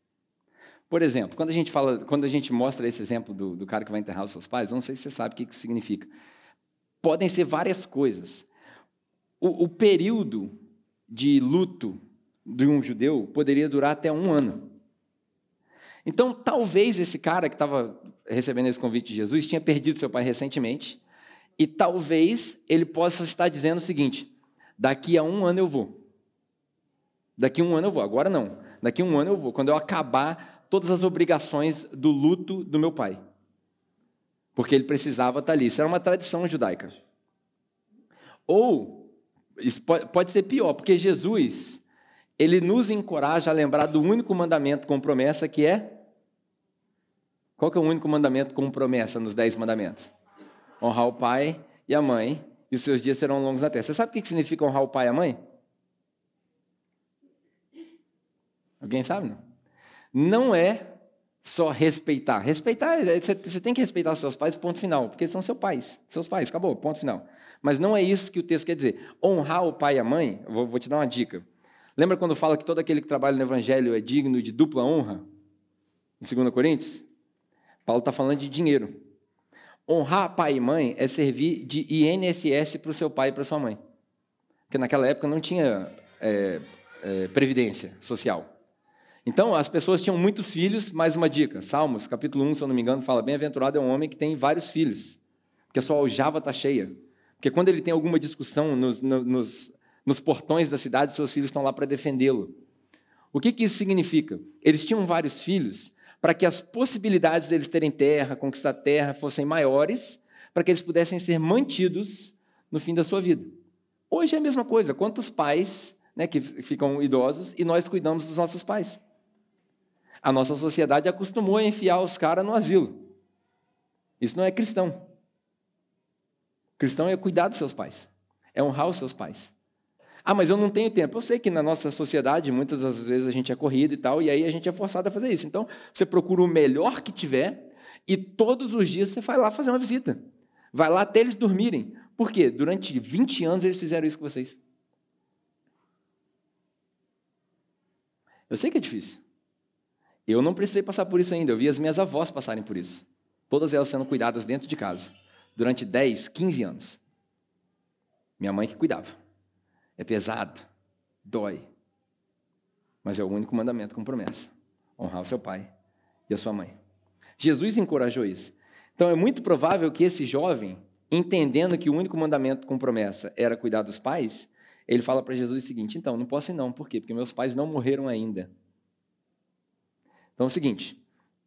Por exemplo, quando a gente fala, quando a gente mostra esse exemplo do, do cara que vai enterrar os seus pais, não sei se você sabe o que isso significa. Podem ser várias coisas. O, o período de luto de um judeu poderia durar até um ano. Então, talvez esse cara que estava recebendo esse convite de Jesus tinha perdido seu pai recentemente, e talvez ele possa estar dizendo o seguinte: Daqui a um ano eu vou. Daqui a um ano eu vou. Agora não. Daqui a um ano eu vou. Quando eu acabar todas as obrigações do luto do meu pai. Porque ele precisava estar ali. Isso era uma tradição judaica. Ou, pode ser pior, porque Jesus, ele nos encoraja a lembrar do único mandamento com promessa que é. Qual que é o único mandamento com promessa nos dez mandamentos? Honrar o pai e a mãe e os seus dias serão longos na terra. Você sabe o que significa honrar o pai e a mãe? Alguém sabe? Não, não é só respeitar. Respeitar, é, você tem que respeitar seus pais, ponto final, porque são seus pais. Seus pais, acabou, ponto final. Mas não é isso que o texto quer dizer. Honrar o pai e a mãe, vou, vou te dar uma dica. Lembra quando fala que todo aquele que trabalha no evangelho é digno de dupla honra? Em 2 Coríntios? Paulo está falando de dinheiro. Honrar pai e mãe é servir de INSS para o seu pai e para sua mãe. Porque naquela época não tinha é, é, previdência social. Então, as pessoas tinham muitos filhos, mais uma dica. Salmos, capítulo 1, se eu não me engano, fala: Bem-aventurado é um homem que tem vários filhos, porque a sua aljava está cheia. Porque quando ele tem alguma discussão nos, nos, nos portões da cidade, seus filhos estão lá para defendê-lo. O que, que isso significa? Eles tinham vários filhos para que as possibilidades deles terem terra, conquistar terra, fossem maiores, para que eles pudessem ser mantidos no fim da sua vida. Hoje é a mesma coisa. Quantos pais né, que ficam idosos e nós cuidamos dos nossos pais? A nossa sociedade acostumou a enfiar os caras no asilo. Isso não é cristão. Cristão é cuidar dos seus pais, é honrar os seus pais. Ah, mas eu não tenho tempo. Eu sei que na nossa sociedade, muitas das vezes a gente é corrido e tal, e aí a gente é forçado a fazer isso. Então, você procura o melhor que tiver e todos os dias você vai lá fazer uma visita. Vai lá até eles dormirem. Por quê? Durante 20 anos eles fizeram isso com vocês. Eu sei que é difícil. Eu não precisei passar por isso ainda. Eu vi as minhas avós passarem por isso. Todas elas sendo cuidadas dentro de casa. Durante 10, 15 anos. Minha mãe que cuidava. É pesado, dói. Mas é o único mandamento com promessa: honrar o seu pai e a sua mãe. Jesus encorajou isso. Então é muito provável que esse jovem, entendendo que o único mandamento com promessa era cuidar dos pais, ele fala para Jesus o seguinte: então, não posso ir não, por quê? Porque meus pais não morreram ainda. Então é o seguinte: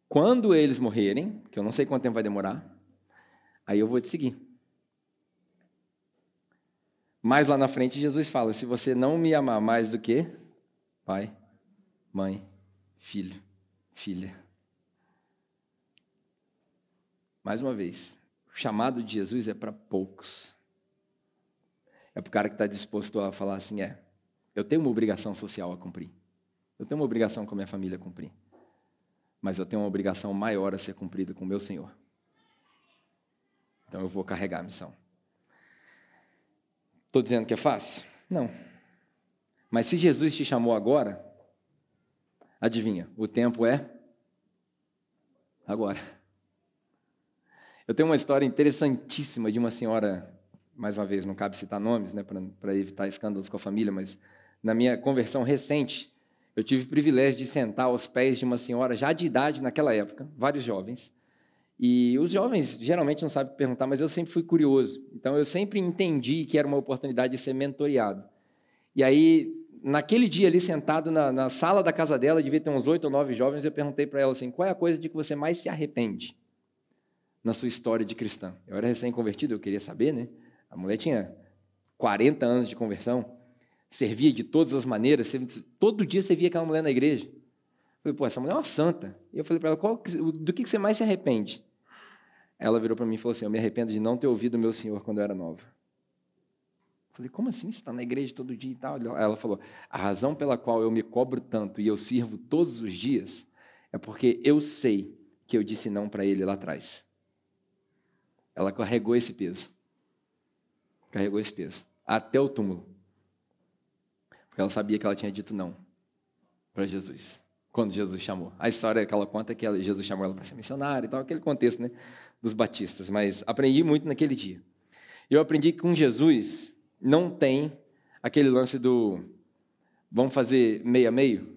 quando eles morrerem, que eu não sei quanto tempo vai demorar, aí eu vou te seguir. Mais lá na frente, Jesus fala: se você não me amar mais do que pai, mãe, filho, filha. Mais uma vez, o chamado de Jesus é para poucos. É para o cara que está disposto a falar assim: é, eu tenho uma obrigação social a cumprir. Eu tenho uma obrigação com a minha família a cumprir. Mas eu tenho uma obrigação maior a ser cumprida com o meu Senhor. Então eu vou carregar a missão. Estou dizendo que é fácil? Não. Mas se Jesus te chamou agora, adivinha, o tempo é agora. Eu tenho uma história interessantíssima de uma senhora, mais uma vez, não cabe citar nomes, né, para evitar escândalos com a família, mas na minha conversão recente, eu tive o privilégio de sentar aos pés de uma senhora já de idade naquela época, vários jovens, e os jovens geralmente não sabem perguntar, mas eu sempre fui curioso. Então eu sempre entendi que era uma oportunidade de ser mentoreado. E aí, naquele dia ali sentado na, na sala da casa dela, devia ter uns oito ou nove jovens, eu perguntei para ela assim: qual é a coisa de que você mais se arrepende na sua história de cristã? Eu era recém-convertido, eu queria saber, né? A mulher tinha 40 anos de conversão, servia de todas as maneiras, todo dia você via aquela mulher na igreja. Eu falei, pô, essa mulher é uma santa. E eu falei para ela, qual, do que você mais se arrepende? Ela virou para mim e falou assim: Eu me arrependo de não ter ouvido o meu Senhor quando eu era nova. Eu falei, como assim? Você está na igreja todo dia e tal? Ela falou: A razão pela qual eu me cobro tanto e eu sirvo todos os dias é porque eu sei que eu disse não para ele lá atrás. Ela carregou esse peso. Carregou esse peso. Até o túmulo. Porque ela sabia que ela tinha dito não para Jesus quando Jesus chamou. A história que ela conta é que Jesus chamou ela para ser missionária e tal, aquele contexto né, dos batistas. Mas aprendi muito naquele dia. Eu aprendi que com Jesus não tem aquele lance do vamos fazer meia-meio.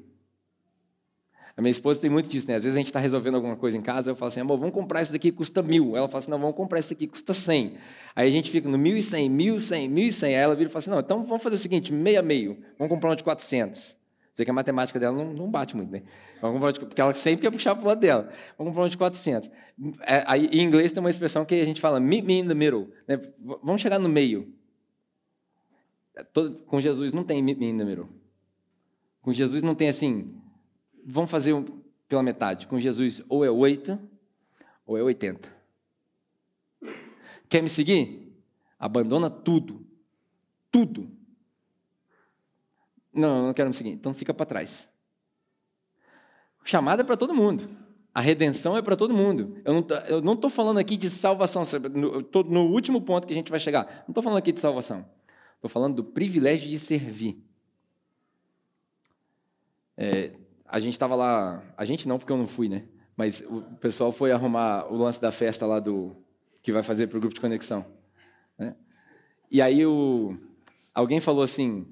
A minha esposa tem muito disso, né? Às vezes a gente está resolvendo alguma coisa em casa, eu falo assim, amor, vamos comprar isso daqui, custa mil. Ela fala assim, não, vamos comprar isso daqui, custa cem. Aí a gente fica no mil e cem, mil e cem, mil e cem. Aí ela vira e fala assim, não, então vamos fazer o seguinte, meia-meio, vamos comprar um de quatrocentos. Sei que a matemática dela não, não bate muito, né? De, porque ela sempre quer puxar para o lado dela. Vamos comprar um de 400. É, aí, em inglês tem uma expressão que a gente fala meet me in the middle. Né? Vamos chegar no meio. Todo, com Jesus não tem meet me in the middle. Com Jesus não tem assim, vamos fazer pela metade. Com Jesus ou é 8 ou é 80. Quer me seguir? Abandona tudo. Tudo não, não quero me seguir. Então fica para trás. Chamada é para todo mundo. A redenção é para todo mundo. Eu não estou falando aqui de salvação. Eu tô no último ponto que a gente vai chegar. Não estou falando aqui de salvação. Estou falando do privilégio de servir. É, a gente estava lá. A gente não, porque eu não fui, né? Mas o pessoal foi arrumar o lance da festa lá do que vai fazer para o grupo de conexão. Né? E aí o, alguém falou assim,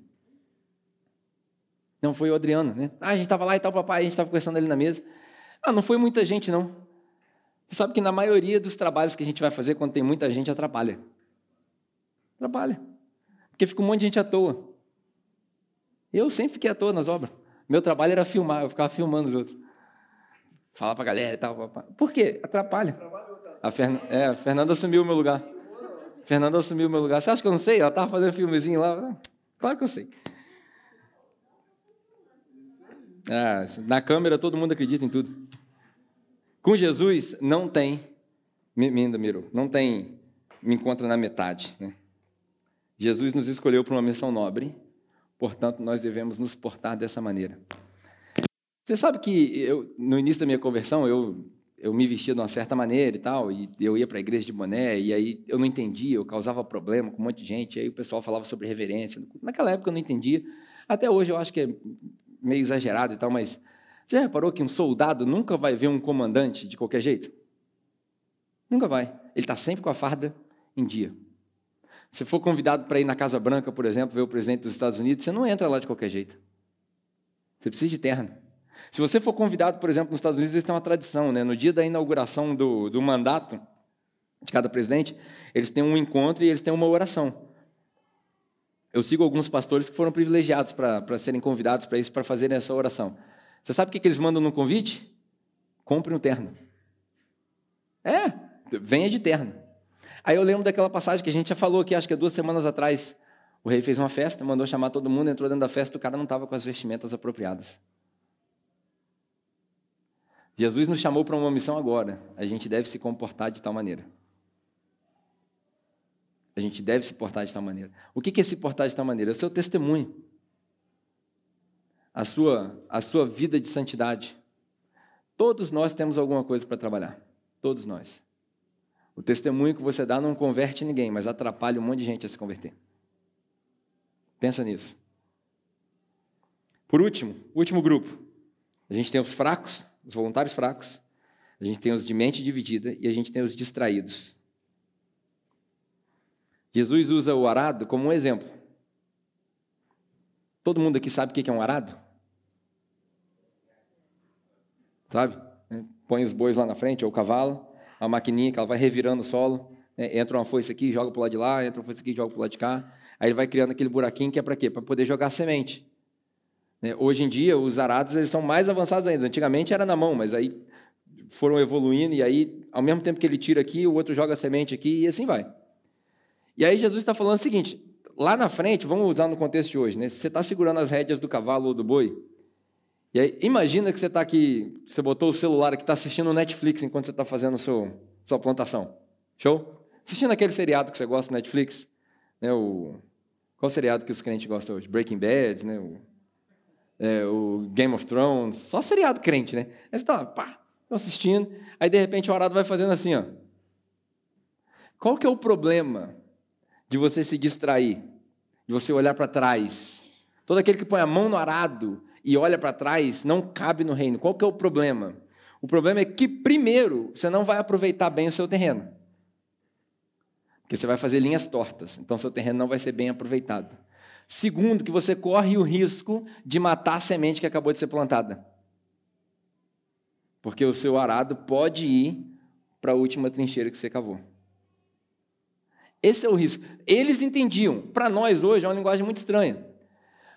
não foi o Adriano, né? Ah, a gente estava lá e tal, papai, a gente estava conversando ali na mesa. Ah, não foi muita gente, não. Você sabe que na maioria dos trabalhos que a gente vai fazer, quando tem muita gente, atrapalha. Atrapalha. Porque fica um monte de gente à toa. Eu sempre fiquei à toa nas obras. Meu trabalho era filmar, eu ficava filmando os outros. Falar para a galera e tal. Por quê? Atrapalha. A, Fern... é, a Fernanda assumiu o meu lugar. Fernanda assumiu o meu lugar. Você acha que eu não sei? Ela estava fazendo filmezinho lá. Claro que eu sei. Ah, na câmera todo mundo acredita em tudo. Com Jesus não tem, minda, Miro, não tem, me encontra na metade. Né? Jesus nos escolheu para uma missão nobre, portanto nós devemos nos portar dessa maneira. Você sabe que eu, no início da minha conversão eu, eu me vestia de uma certa maneira e tal, e eu ia para a igreja de boné, e aí eu não entendia, eu causava problema com um monte de gente, aí o pessoal falava sobre reverência. Naquela época eu não entendia, até hoje eu acho que é meio exagerado e tal, mas você reparou que um soldado nunca vai ver um comandante de qualquer jeito? Nunca vai. Ele está sempre com a farda em dia. Se for convidado para ir na Casa Branca, por exemplo, ver o presidente dos Estados Unidos, você não entra lá de qualquer jeito. Você precisa de terno. Se você for convidado, por exemplo, nos Estados Unidos, eles têm uma tradição, né? No dia da inauguração do, do mandato de cada presidente, eles têm um encontro e eles têm uma oração. Eu sigo alguns pastores que foram privilegiados para serem convidados para isso, para fazerem essa oração. Você sabe o que, que eles mandam no convite? Compre um terno. É, venha de terno. Aí eu lembro daquela passagem que a gente já falou aqui, acho que há duas semanas atrás. O rei fez uma festa, mandou chamar todo mundo, entrou dentro da festa, o cara não estava com as vestimentas apropriadas. Jesus nos chamou para uma missão agora. A gente deve se comportar de tal maneira. A gente deve se portar de tal maneira. O que é se portar de tal maneira? É o seu testemunho. A sua, a sua vida de santidade. Todos nós temos alguma coisa para trabalhar. Todos nós. O testemunho que você dá não converte ninguém, mas atrapalha um monte de gente a se converter. Pensa nisso. Por último, último grupo. A gente tem os fracos, os voluntários fracos. A gente tem os de mente dividida e a gente tem os distraídos. Jesus usa o arado como um exemplo. Todo mundo aqui sabe o que é um arado? Sabe? Põe os bois lá na frente, ou o cavalo, a maquininha que ela vai revirando o solo, né? entra uma foice aqui, joga para o lado de lá, entra uma foice aqui, joga para o lado de cá. Aí ele vai criando aquele buraquinho que é para quê? Para poder jogar semente. Né? Hoje em dia, os arados eles são mais avançados ainda. Antigamente era na mão, mas aí foram evoluindo, e aí, ao mesmo tempo que ele tira aqui, o outro joga semente aqui, e assim vai. E aí Jesus está falando o seguinte: lá na frente, vamos usar no contexto de hoje, né? Você está segurando as rédeas do cavalo ou do boi. E aí, imagina que você está aqui, você botou o celular aqui, está assistindo o Netflix enquanto você está fazendo a sua, plantação. Show? Assistindo aquele seriado que você gosta no Netflix. Né, o, qual seriado que os crentes gostam hoje? Breaking Bad, né? O, é, o Game of Thrones. Só seriado crente, né? Aí você está, pá, assistindo. Aí, de repente, o arado vai fazendo assim, ó. Qual que é o problema de você se distrair, de você olhar para trás. Todo aquele que põe a mão no arado e olha para trás não cabe no reino. Qual que é o problema? O problema é que, primeiro, você não vai aproveitar bem o seu terreno. Porque você vai fazer linhas tortas, então seu terreno não vai ser bem aproveitado. Segundo, que você corre o risco de matar a semente que acabou de ser plantada. Porque o seu arado pode ir para a última trincheira que você cavou. Esse é o risco. Eles entendiam. Para nós hoje é uma linguagem muito estranha.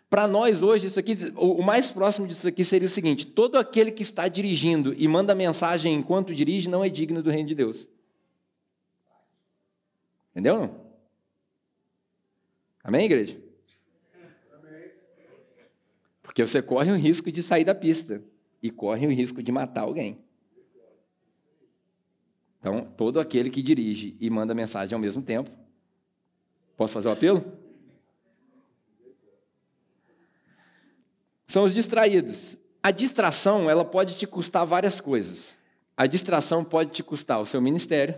Para nós hoje, isso aqui, o mais próximo disso aqui seria o seguinte: todo aquele que está dirigindo e manda mensagem enquanto dirige não é digno do reino de Deus. Entendeu? Amém, igreja? Porque você corre o risco de sair da pista e corre o risco de matar alguém. Então, todo aquele que dirige e manda mensagem ao mesmo tempo. Posso fazer o apelo? São os distraídos. A distração, ela pode te custar várias coisas. A distração pode te custar o seu ministério.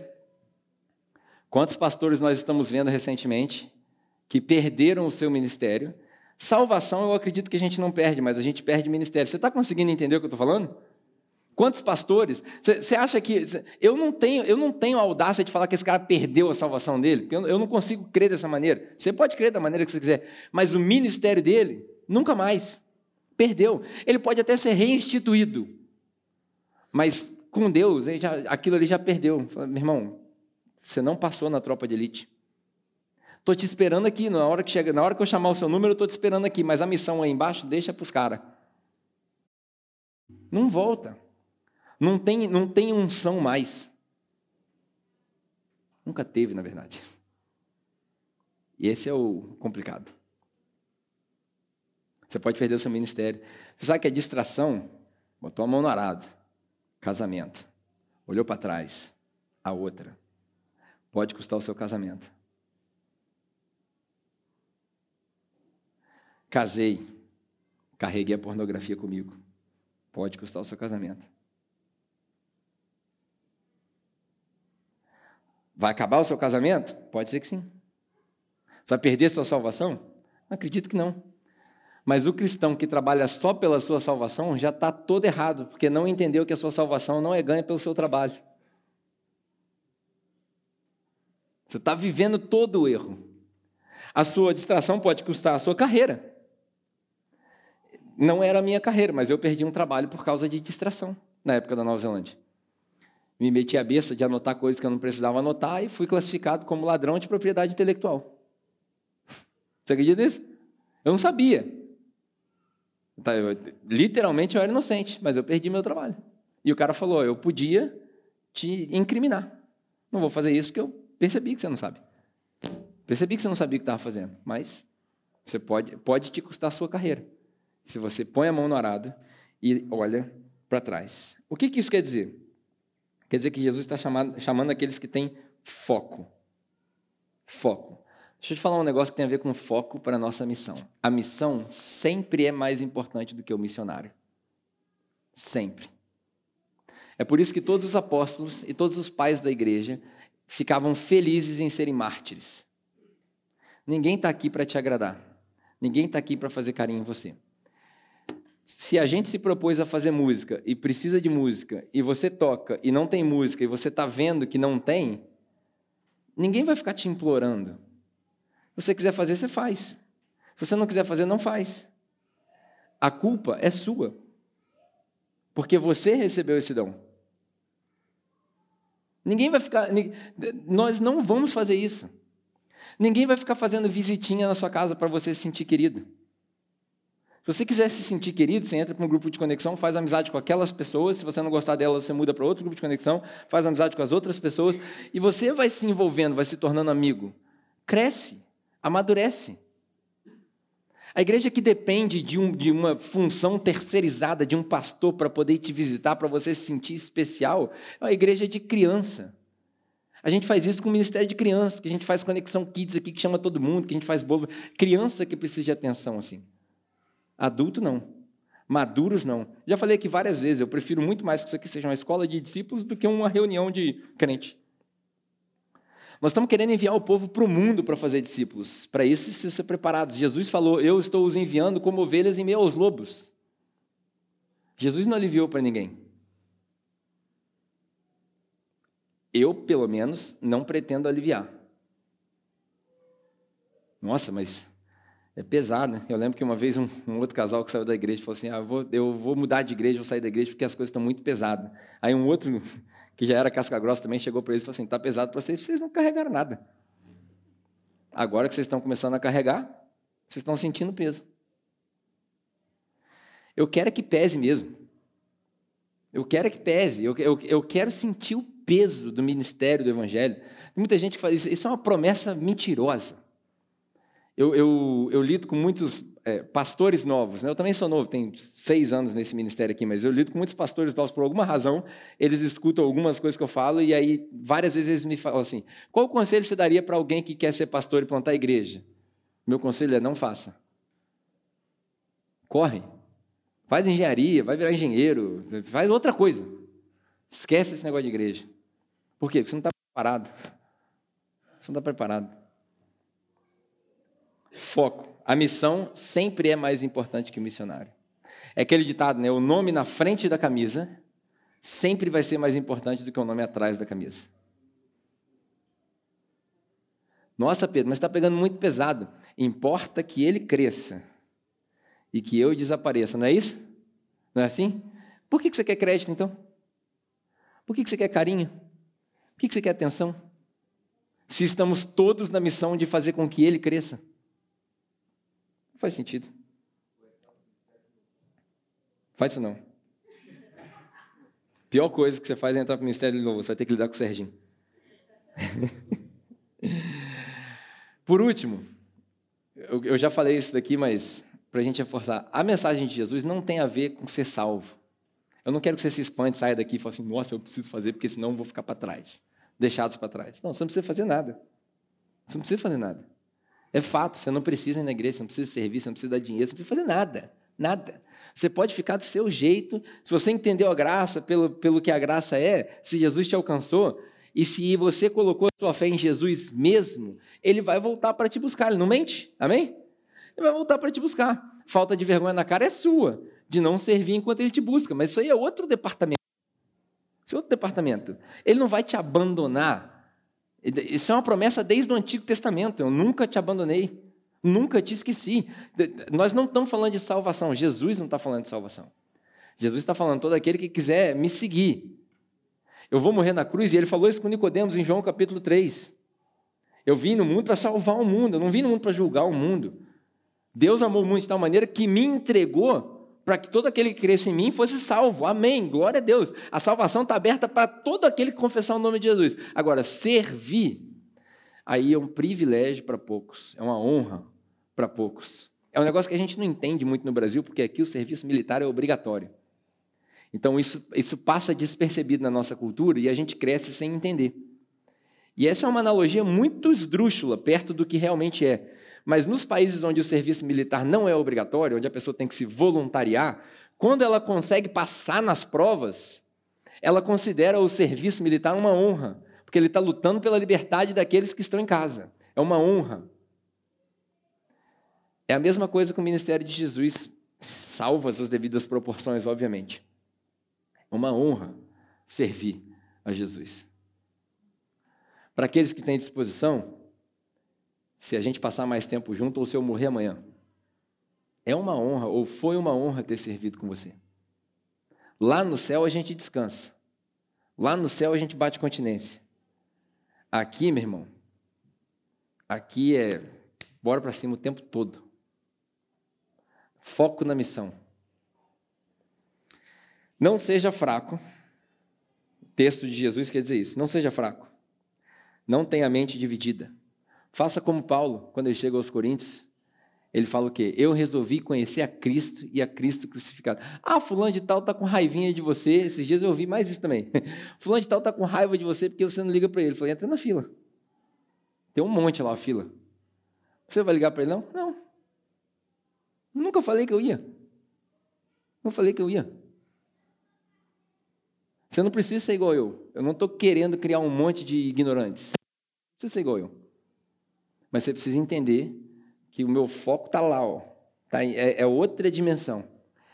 Quantos pastores nós estamos vendo recentemente que perderam o seu ministério? Salvação, eu acredito que a gente não perde, mas a gente perde ministério. Você está conseguindo entender o que eu estou falando? Quantos pastores? Você acha que eu não tenho, eu não tenho audácia de falar que esse cara perdeu a salvação dele? Eu, eu não consigo crer dessa maneira. Você pode crer da maneira que você quiser, mas o ministério dele nunca mais perdeu. Ele pode até ser reinstituído, mas com Deus já, aquilo ali já perdeu. Meu irmão, você não passou na tropa de elite. Estou te esperando aqui, na hora que chega, na hora que eu chamar o seu número, eu estou te esperando aqui, mas a missão aí embaixo deixa para os caras. Não volta. Não tem, não tem unção mais. Nunca teve, na verdade. E esse é o complicado. Você pode perder o seu ministério. Você sabe que a distração, botou a mão no arado, casamento, olhou para trás, a outra, pode custar o seu casamento. Casei, carreguei a pornografia comigo, pode custar o seu casamento. Vai acabar o seu casamento? Pode ser que sim. Você vai perder sua salvação? Acredito que não. Mas o cristão que trabalha só pela sua salvação já está todo errado, porque não entendeu que a sua salvação não é ganha pelo seu trabalho. Você está vivendo todo o erro. A sua distração pode custar a sua carreira. Não era a minha carreira, mas eu perdi um trabalho por causa de distração na época da Nova Zelândia me meti a besta de anotar coisas que eu não precisava anotar e fui classificado como ladrão de propriedade intelectual. Você acredita nisso? Eu não sabia. Tá, literalmente eu era inocente, mas eu perdi meu trabalho. E o cara falou: eu podia te incriminar. Não vou fazer isso porque eu percebi que você não sabe. Percebi que você não sabia o que estava fazendo, mas você pode, pode te custar a sua carreira. Se você põe a mão no arado e olha para trás. O que, que isso quer dizer? Quer dizer que Jesus está chamando aqueles que têm foco. Foco. Deixa eu te falar um negócio que tem a ver com foco para a nossa missão. A missão sempre é mais importante do que o missionário. Sempre. É por isso que todos os apóstolos e todos os pais da igreja ficavam felizes em serem mártires. Ninguém está aqui para te agradar. Ninguém está aqui para fazer carinho em você se a gente se propôs a fazer música e precisa de música, e você toca e não tem música, e você está vendo que não tem, ninguém vai ficar te implorando. Você quiser fazer, você faz. Se você não quiser fazer, não faz. A culpa é sua. Porque você recebeu esse dom. Ninguém vai ficar. Nós não vamos fazer isso. Ninguém vai ficar fazendo visitinha na sua casa para você se sentir querido. Se você quiser se sentir querido, você entra para um grupo de conexão, faz amizade com aquelas pessoas. Se você não gostar delas, você muda para outro grupo de conexão, faz amizade com as outras pessoas. E você vai se envolvendo, vai se tornando amigo. Cresce, amadurece. A igreja que depende de, um, de uma função terceirizada de um pastor para poder te visitar, para você se sentir especial, é uma igreja de criança. A gente faz isso com o Ministério de Crianças, que a gente faz conexão kids aqui, que chama todo mundo, que a gente faz bolo. Criança que precisa de atenção, assim. Adulto, não. Maduros, não. Já falei aqui várias vezes, eu prefiro muito mais que isso aqui seja uma escola de discípulos do que uma reunião de crente. Nós estamos querendo enviar o povo para o mundo para fazer discípulos. Para isso, precisa ser preparados. Jesus falou: Eu estou os enviando como ovelhas em meio aos lobos. Jesus não aliviou para ninguém. Eu, pelo menos, não pretendo aliviar. Nossa, mas é pesado, né? Eu lembro que uma vez um, um, outro casal que saiu da igreja falou assim: ah, eu, vou, eu vou mudar de igreja, vou sair da igreja porque as coisas estão muito pesadas. Aí um outro, que já era casca grossa também, chegou para eles e falou assim: está pesado para vocês, vocês não carregaram nada. Agora que vocês estão começando a carregar, vocês estão sentindo peso. Eu quero é que pese mesmo. Eu quero é que pese. Eu, eu, eu quero sentir o peso do ministério do Evangelho. Tem muita gente que fala isso. Isso é uma promessa mentirosa. Eu, eu, eu lido com muitos é, pastores novos, né? eu também sou novo, tenho seis anos nesse ministério aqui, mas eu lido com muitos pastores novos por alguma razão, eles escutam algumas coisas que eu falo e aí várias vezes eles me falam assim: qual conselho você daria para alguém que quer ser pastor e plantar igreja? Meu conselho é: não faça. Corre. Faz engenharia, vai virar engenheiro, faz outra coisa. Esquece esse negócio de igreja. Por quê? Porque você não está preparado. Você não está preparado. Foco. A missão sempre é mais importante que o missionário. É aquele ditado, né? O nome na frente da camisa sempre vai ser mais importante do que o nome atrás da camisa. Nossa, Pedro, mas está pegando muito pesado. Importa que ele cresça e que eu desapareça, não é isso? Não é assim? Por que você quer crédito então? Por que você quer carinho? Por que você quer atenção? Se estamos todos na missão de fazer com que ele cresça. Faz sentido. Faz isso não. Pior coisa que você faz é entrar para o Ministério de Novo. Você vai ter que lidar com o Serginho. Por último, eu já falei isso daqui, mas para a gente reforçar, a mensagem de Jesus não tem a ver com ser salvo. Eu não quero que você se espante, saia daqui e fale assim, nossa, eu preciso fazer, porque senão eu vou ficar para trás, deixados para trás. Não, você não precisa fazer nada. Você não precisa fazer nada. É fato, você não precisa ir na igreja, você não precisa servir, você não precisa dar dinheiro, você não precisa fazer nada. Nada. Você pode ficar do seu jeito. Se você entendeu a graça pelo, pelo que a graça é, se Jesus te alcançou, e se você colocou sua fé em Jesus mesmo, ele vai voltar para te buscar. Ele não mente? Amém? Ele vai voltar para te buscar. Falta de vergonha na cara é sua, de não servir enquanto ele te busca. Mas isso aí é outro departamento. Isso é outro departamento. Ele não vai te abandonar. Isso é uma promessa desde o Antigo Testamento. Eu nunca te abandonei. Nunca te esqueci. Nós não estamos falando de salvação. Jesus não está falando de salvação. Jesus está falando todo aquele que quiser me seguir. Eu vou morrer na cruz, e ele falou isso com Nicodemos em João capítulo 3. Eu vim no mundo para salvar o mundo, eu não vim no mundo para julgar o mundo. Deus amou o mundo de tal maneira que me entregou para que todo aquele que cresce em mim fosse salvo. Amém. Glória a Deus. A salvação está aberta para todo aquele que confessar o nome de Jesus. Agora, servir, aí é um privilégio para poucos, é uma honra para poucos. É um negócio que a gente não entende muito no Brasil, porque aqui o serviço militar é obrigatório. Então isso, isso passa despercebido na nossa cultura e a gente cresce sem entender. E essa é uma analogia muito esdrúxula, perto do que realmente é. Mas nos países onde o serviço militar não é obrigatório, onde a pessoa tem que se voluntariar, quando ela consegue passar nas provas, ela considera o serviço militar uma honra, porque ele está lutando pela liberdade daqueles que estão em casa. É uma honra. É a mesma coisa com o ministério de Jesus, salvas as devidas proporções, obviamente. É uma honra servir a Jesus. Para aqueles que têm disposição, se a gente passar mais tempo junto ou se eu morrer amanhã, é uma honra, ou foi uma honra ter servido com você. Lá no céu a gente descansa. Lá no céu a gente bate continência. Aqui, meu irmão, aqui é bora para cima o tempo todo. Foco na missão. Não seja fraco. O texto de Jesus quer dizer isso. Não seja fraco. Não tenha a mente dividida. Faça como Paulo, quando ele chega aos Coríntios. Ele fala o quê? Eu resolvi conhecer a Cristo e a Cristo crucificado. Ah, fulano de tal está com raivinha de você. Esses dias eu ouvi mais isso também. fulano de tal está com raiva de você porque você não liga para ele. Eu falei, entra na fila. Tem um monte lá, a fila. Você vai ligar para ele? Não? Não. Nunca falei que eu ia. Não falei que eu ia. Você não precisa ser igual eu. Eu não estou querendo criar um monte de ignorantes. Não precisa ser igual eu. Mas você precisa entender que o meu foco está lá, ó. Tá, é, é, outra dimensão.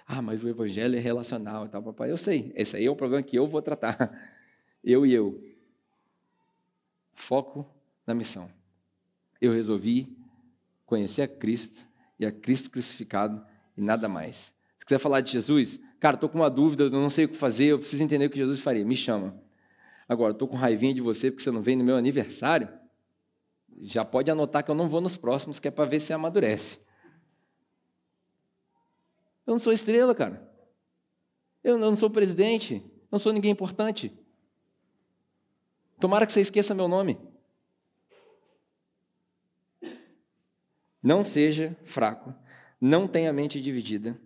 Ah, mas o evangelho é relacional e tal, papai. Eu sei. Esse aí é o problema que eu vou tratar. Eu e eu. Foco na missão. Eu resolvi conhecer a Cristo e a Cristo crucificado e nada mais. Se quiser falar de Jesus, cara, estou com uma dúvida, eu não sei o que fazer, eu preciso entender o que Jesus faria, me chama. Agora, estou com raivinha de você porque você não vem no meu aniversário, já pode anotar que eu não vou nos próximos, que é para ver se amadurece. Eu não sou estrela, cara. Eu não sou presidente, não sou ninguém importante. Tomara que você esqueça meu nome. Não seja fraco, não tenha a mente dividida.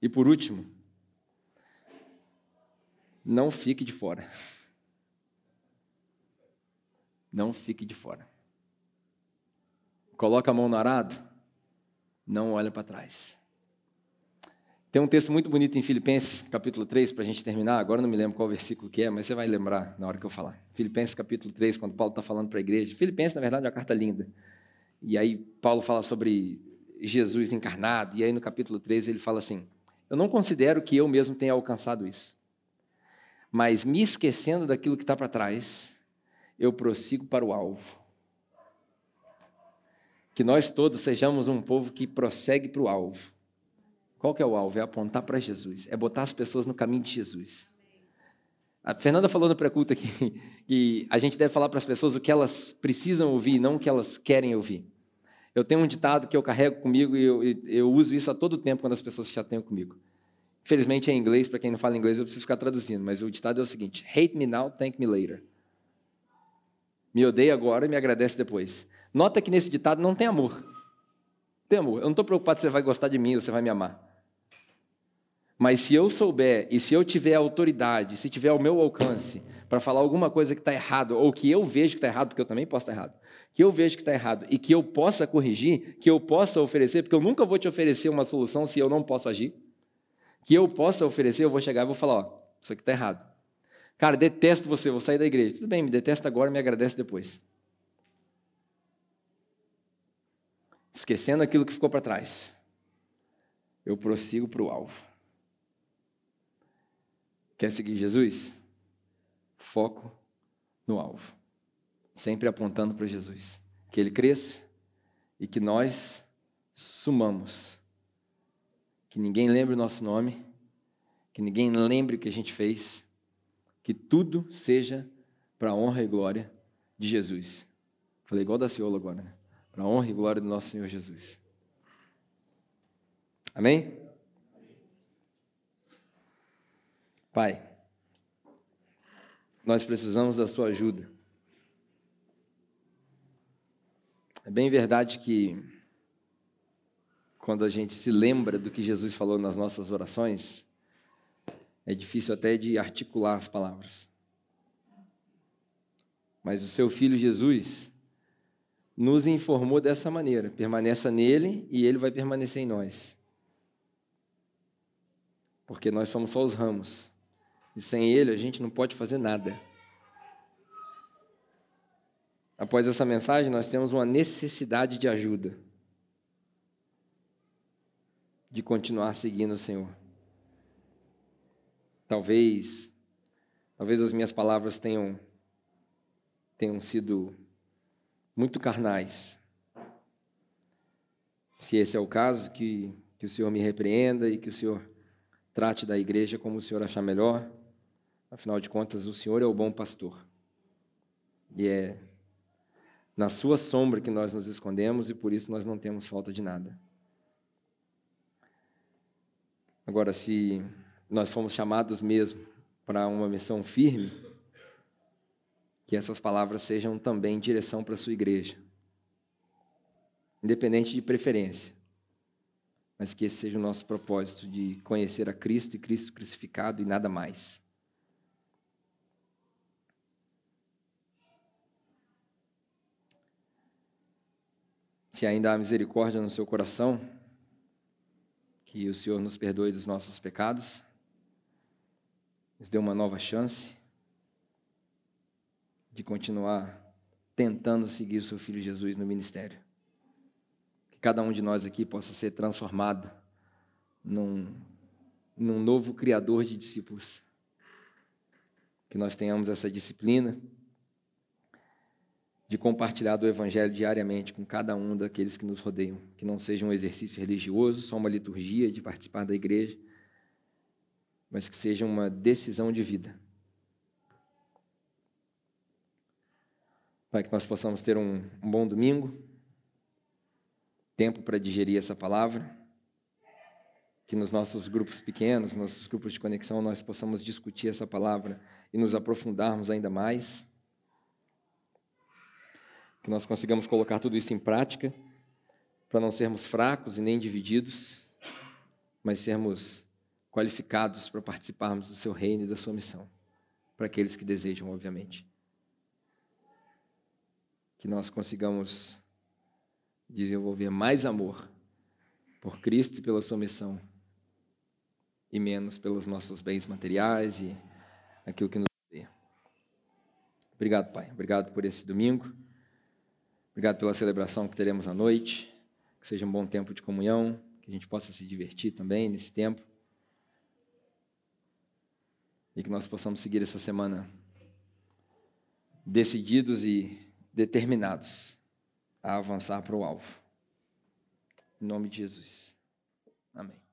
E por último, não fique de fora. Não fique de fora. Coloca a mão no arado, não olha para trás. Tem um texto muito bonito em Filipenses, capítulo 3, para a gente terminar. Agora não me lembro qual versículo que é, mas você vai lembrar na hora que eu falar. Filipenses, capítulo 3, quando Paulo está falando para a igreja. Filipenses, na verdade, é uma carta linda. E aí Paulo fala sobre Jesus encarnado, e aí no capítulo 13 ele fala assim: Eu não considero que eu mesmo tenha alcançado isso. mas me esquecendo daquilo que está para trás, eu prossigo para o alvo. Que nós todos sejamos um povo que prossegue para o alvo. Qual que é o alvo? É apontar para Jesus, é botar as pessoas no caminho de Jesus. A Fernanda falou no pré-culto aqui que a gente deve falar para as pessoas o que elas precisam ouvir, não o que elas querem ouvir. Eu tenho um ditado que eu carrego comigo e eu, eu uso isso a todo tempo quando as pessoas se chateiam comigo. Infelizmente é em inglês, para quem não fala inglês eu preciso ficar traduzindo, mas o ditado é o seguinte: Hate me now, thank me later. Me odeia agora e me agradece depois. Nota que nesse ditado não tem amor. Tem amor. Eu não estou preocupado se você vai gostar de mim ou se você vai me amar. Mas se eu souber e se eu tiver autoridade, se tiver ao meu alcance para falar alguma coisa que está errado ou que eu vejo que está errado, porque eu também posso estar errado, que eu vejo que está errado e que eu possa corrigir, que eu possa oferecer, porque eu nunca vou te oferecer uma solução se eu não posso agir, que eu possa oferecer, eu vou chegar e vou falar, ó, isso aqui está errado. Cara, detesto você, vou sair da igreja. Tudo bem, me detesta agora, me agradece depois. Esquecendo aquilo que ficou para trás, eu prossigo para o alvo. Quer seguir Jesus? Foco no alvo. Sempre apontando para Jesus. Que ele cresça e que nós sumamos. Que ninguém lembre o nosso nome, que ninguém lembre o que a gente fez, que tudo seja para a honra e glória de Jesus. Falei igual da Ciola agora, né? Para a honra e glória do nosso Senhor Jesus. Amém? Pai, nós precisamos da Sua ajuda. É bem verdade que, quando a gente se lembra do que Jesus falou nas nossas orações, é difícil até de articular as palavras. Mas o seu filho Jesus nos informou dessa maneira: permaneça nele e ele vai permanecer em nós. Porque nós somos só os ramos. E sem Ele a gente não pode fazer nada. Após essa mensagem, nós temos uma necessidade de ajuda. De continuar seguindo o Senhor. Talvez, talvez as minhas palavras tenham, tenham sido muito carnais. Se esse é o caso, que, que o Senhor me repreenda e que o Senhor trate da igreja como o Senhor achar melhor. Afinal de contas, o Senhor é o bom pastor. E é na sua sombra que nós nos escondemos e por isso nós não temos falta de nada. Agora, se nós fomos chamados mesmo para uma missão firme, que essas palavras sejam também direção para a sua igreja, independente de preferência, mas que esse seja o nosso propósito de conhecer a Cristo e Cristo crucificado e nada mais. Se ainda há misericórdia no seu coração, que o Senhor nos perdoe dos nossos pecados, nos dê uma nova chance de continuar tentando seguir o seu Filho Jesus no ministério. Que cada um de nós aqui possa ser transformado num, num novo criador de discípulos. Que nós tenhamos essa disciplina de compartilhar do Evangelho diariamente com cada um daqueles que nos rodeiam. Que não seja um exercício religioso, só uma liturgia de participar da igreja, mas que seja uma decisão de vida. Pai, que nós possamos ter um, um bom domingo, tempo para digerir essa palavra, que nos nossos grupos pequenos, nossos grupos de conexão, nós possamos discutir essa palavra e nos aprofundarmos ainda mais que nós consigamos colocar tudo isso em prática, para não sermos fracos e nem divididos, mas sermos qualificados para participarmos do seu reino e da sua missão, para aqueles que desejam, obviamente. Que nós consigamos desenvolver mais amor por Cristo e pela sua missão, e menos pelos nossos bens materiais e aquilo que nos dê. Obrigado, Pai. Obrigado por esse domingo. Obrigado pela celebração que teremos à noite. Que seja um bom tempo de comunhão, que a gente possa se divertir também nesse tempo. E que nós possamos seguir essa semana decididos e determinados a avançar para o alvo. Em nome de Jesus. Amém.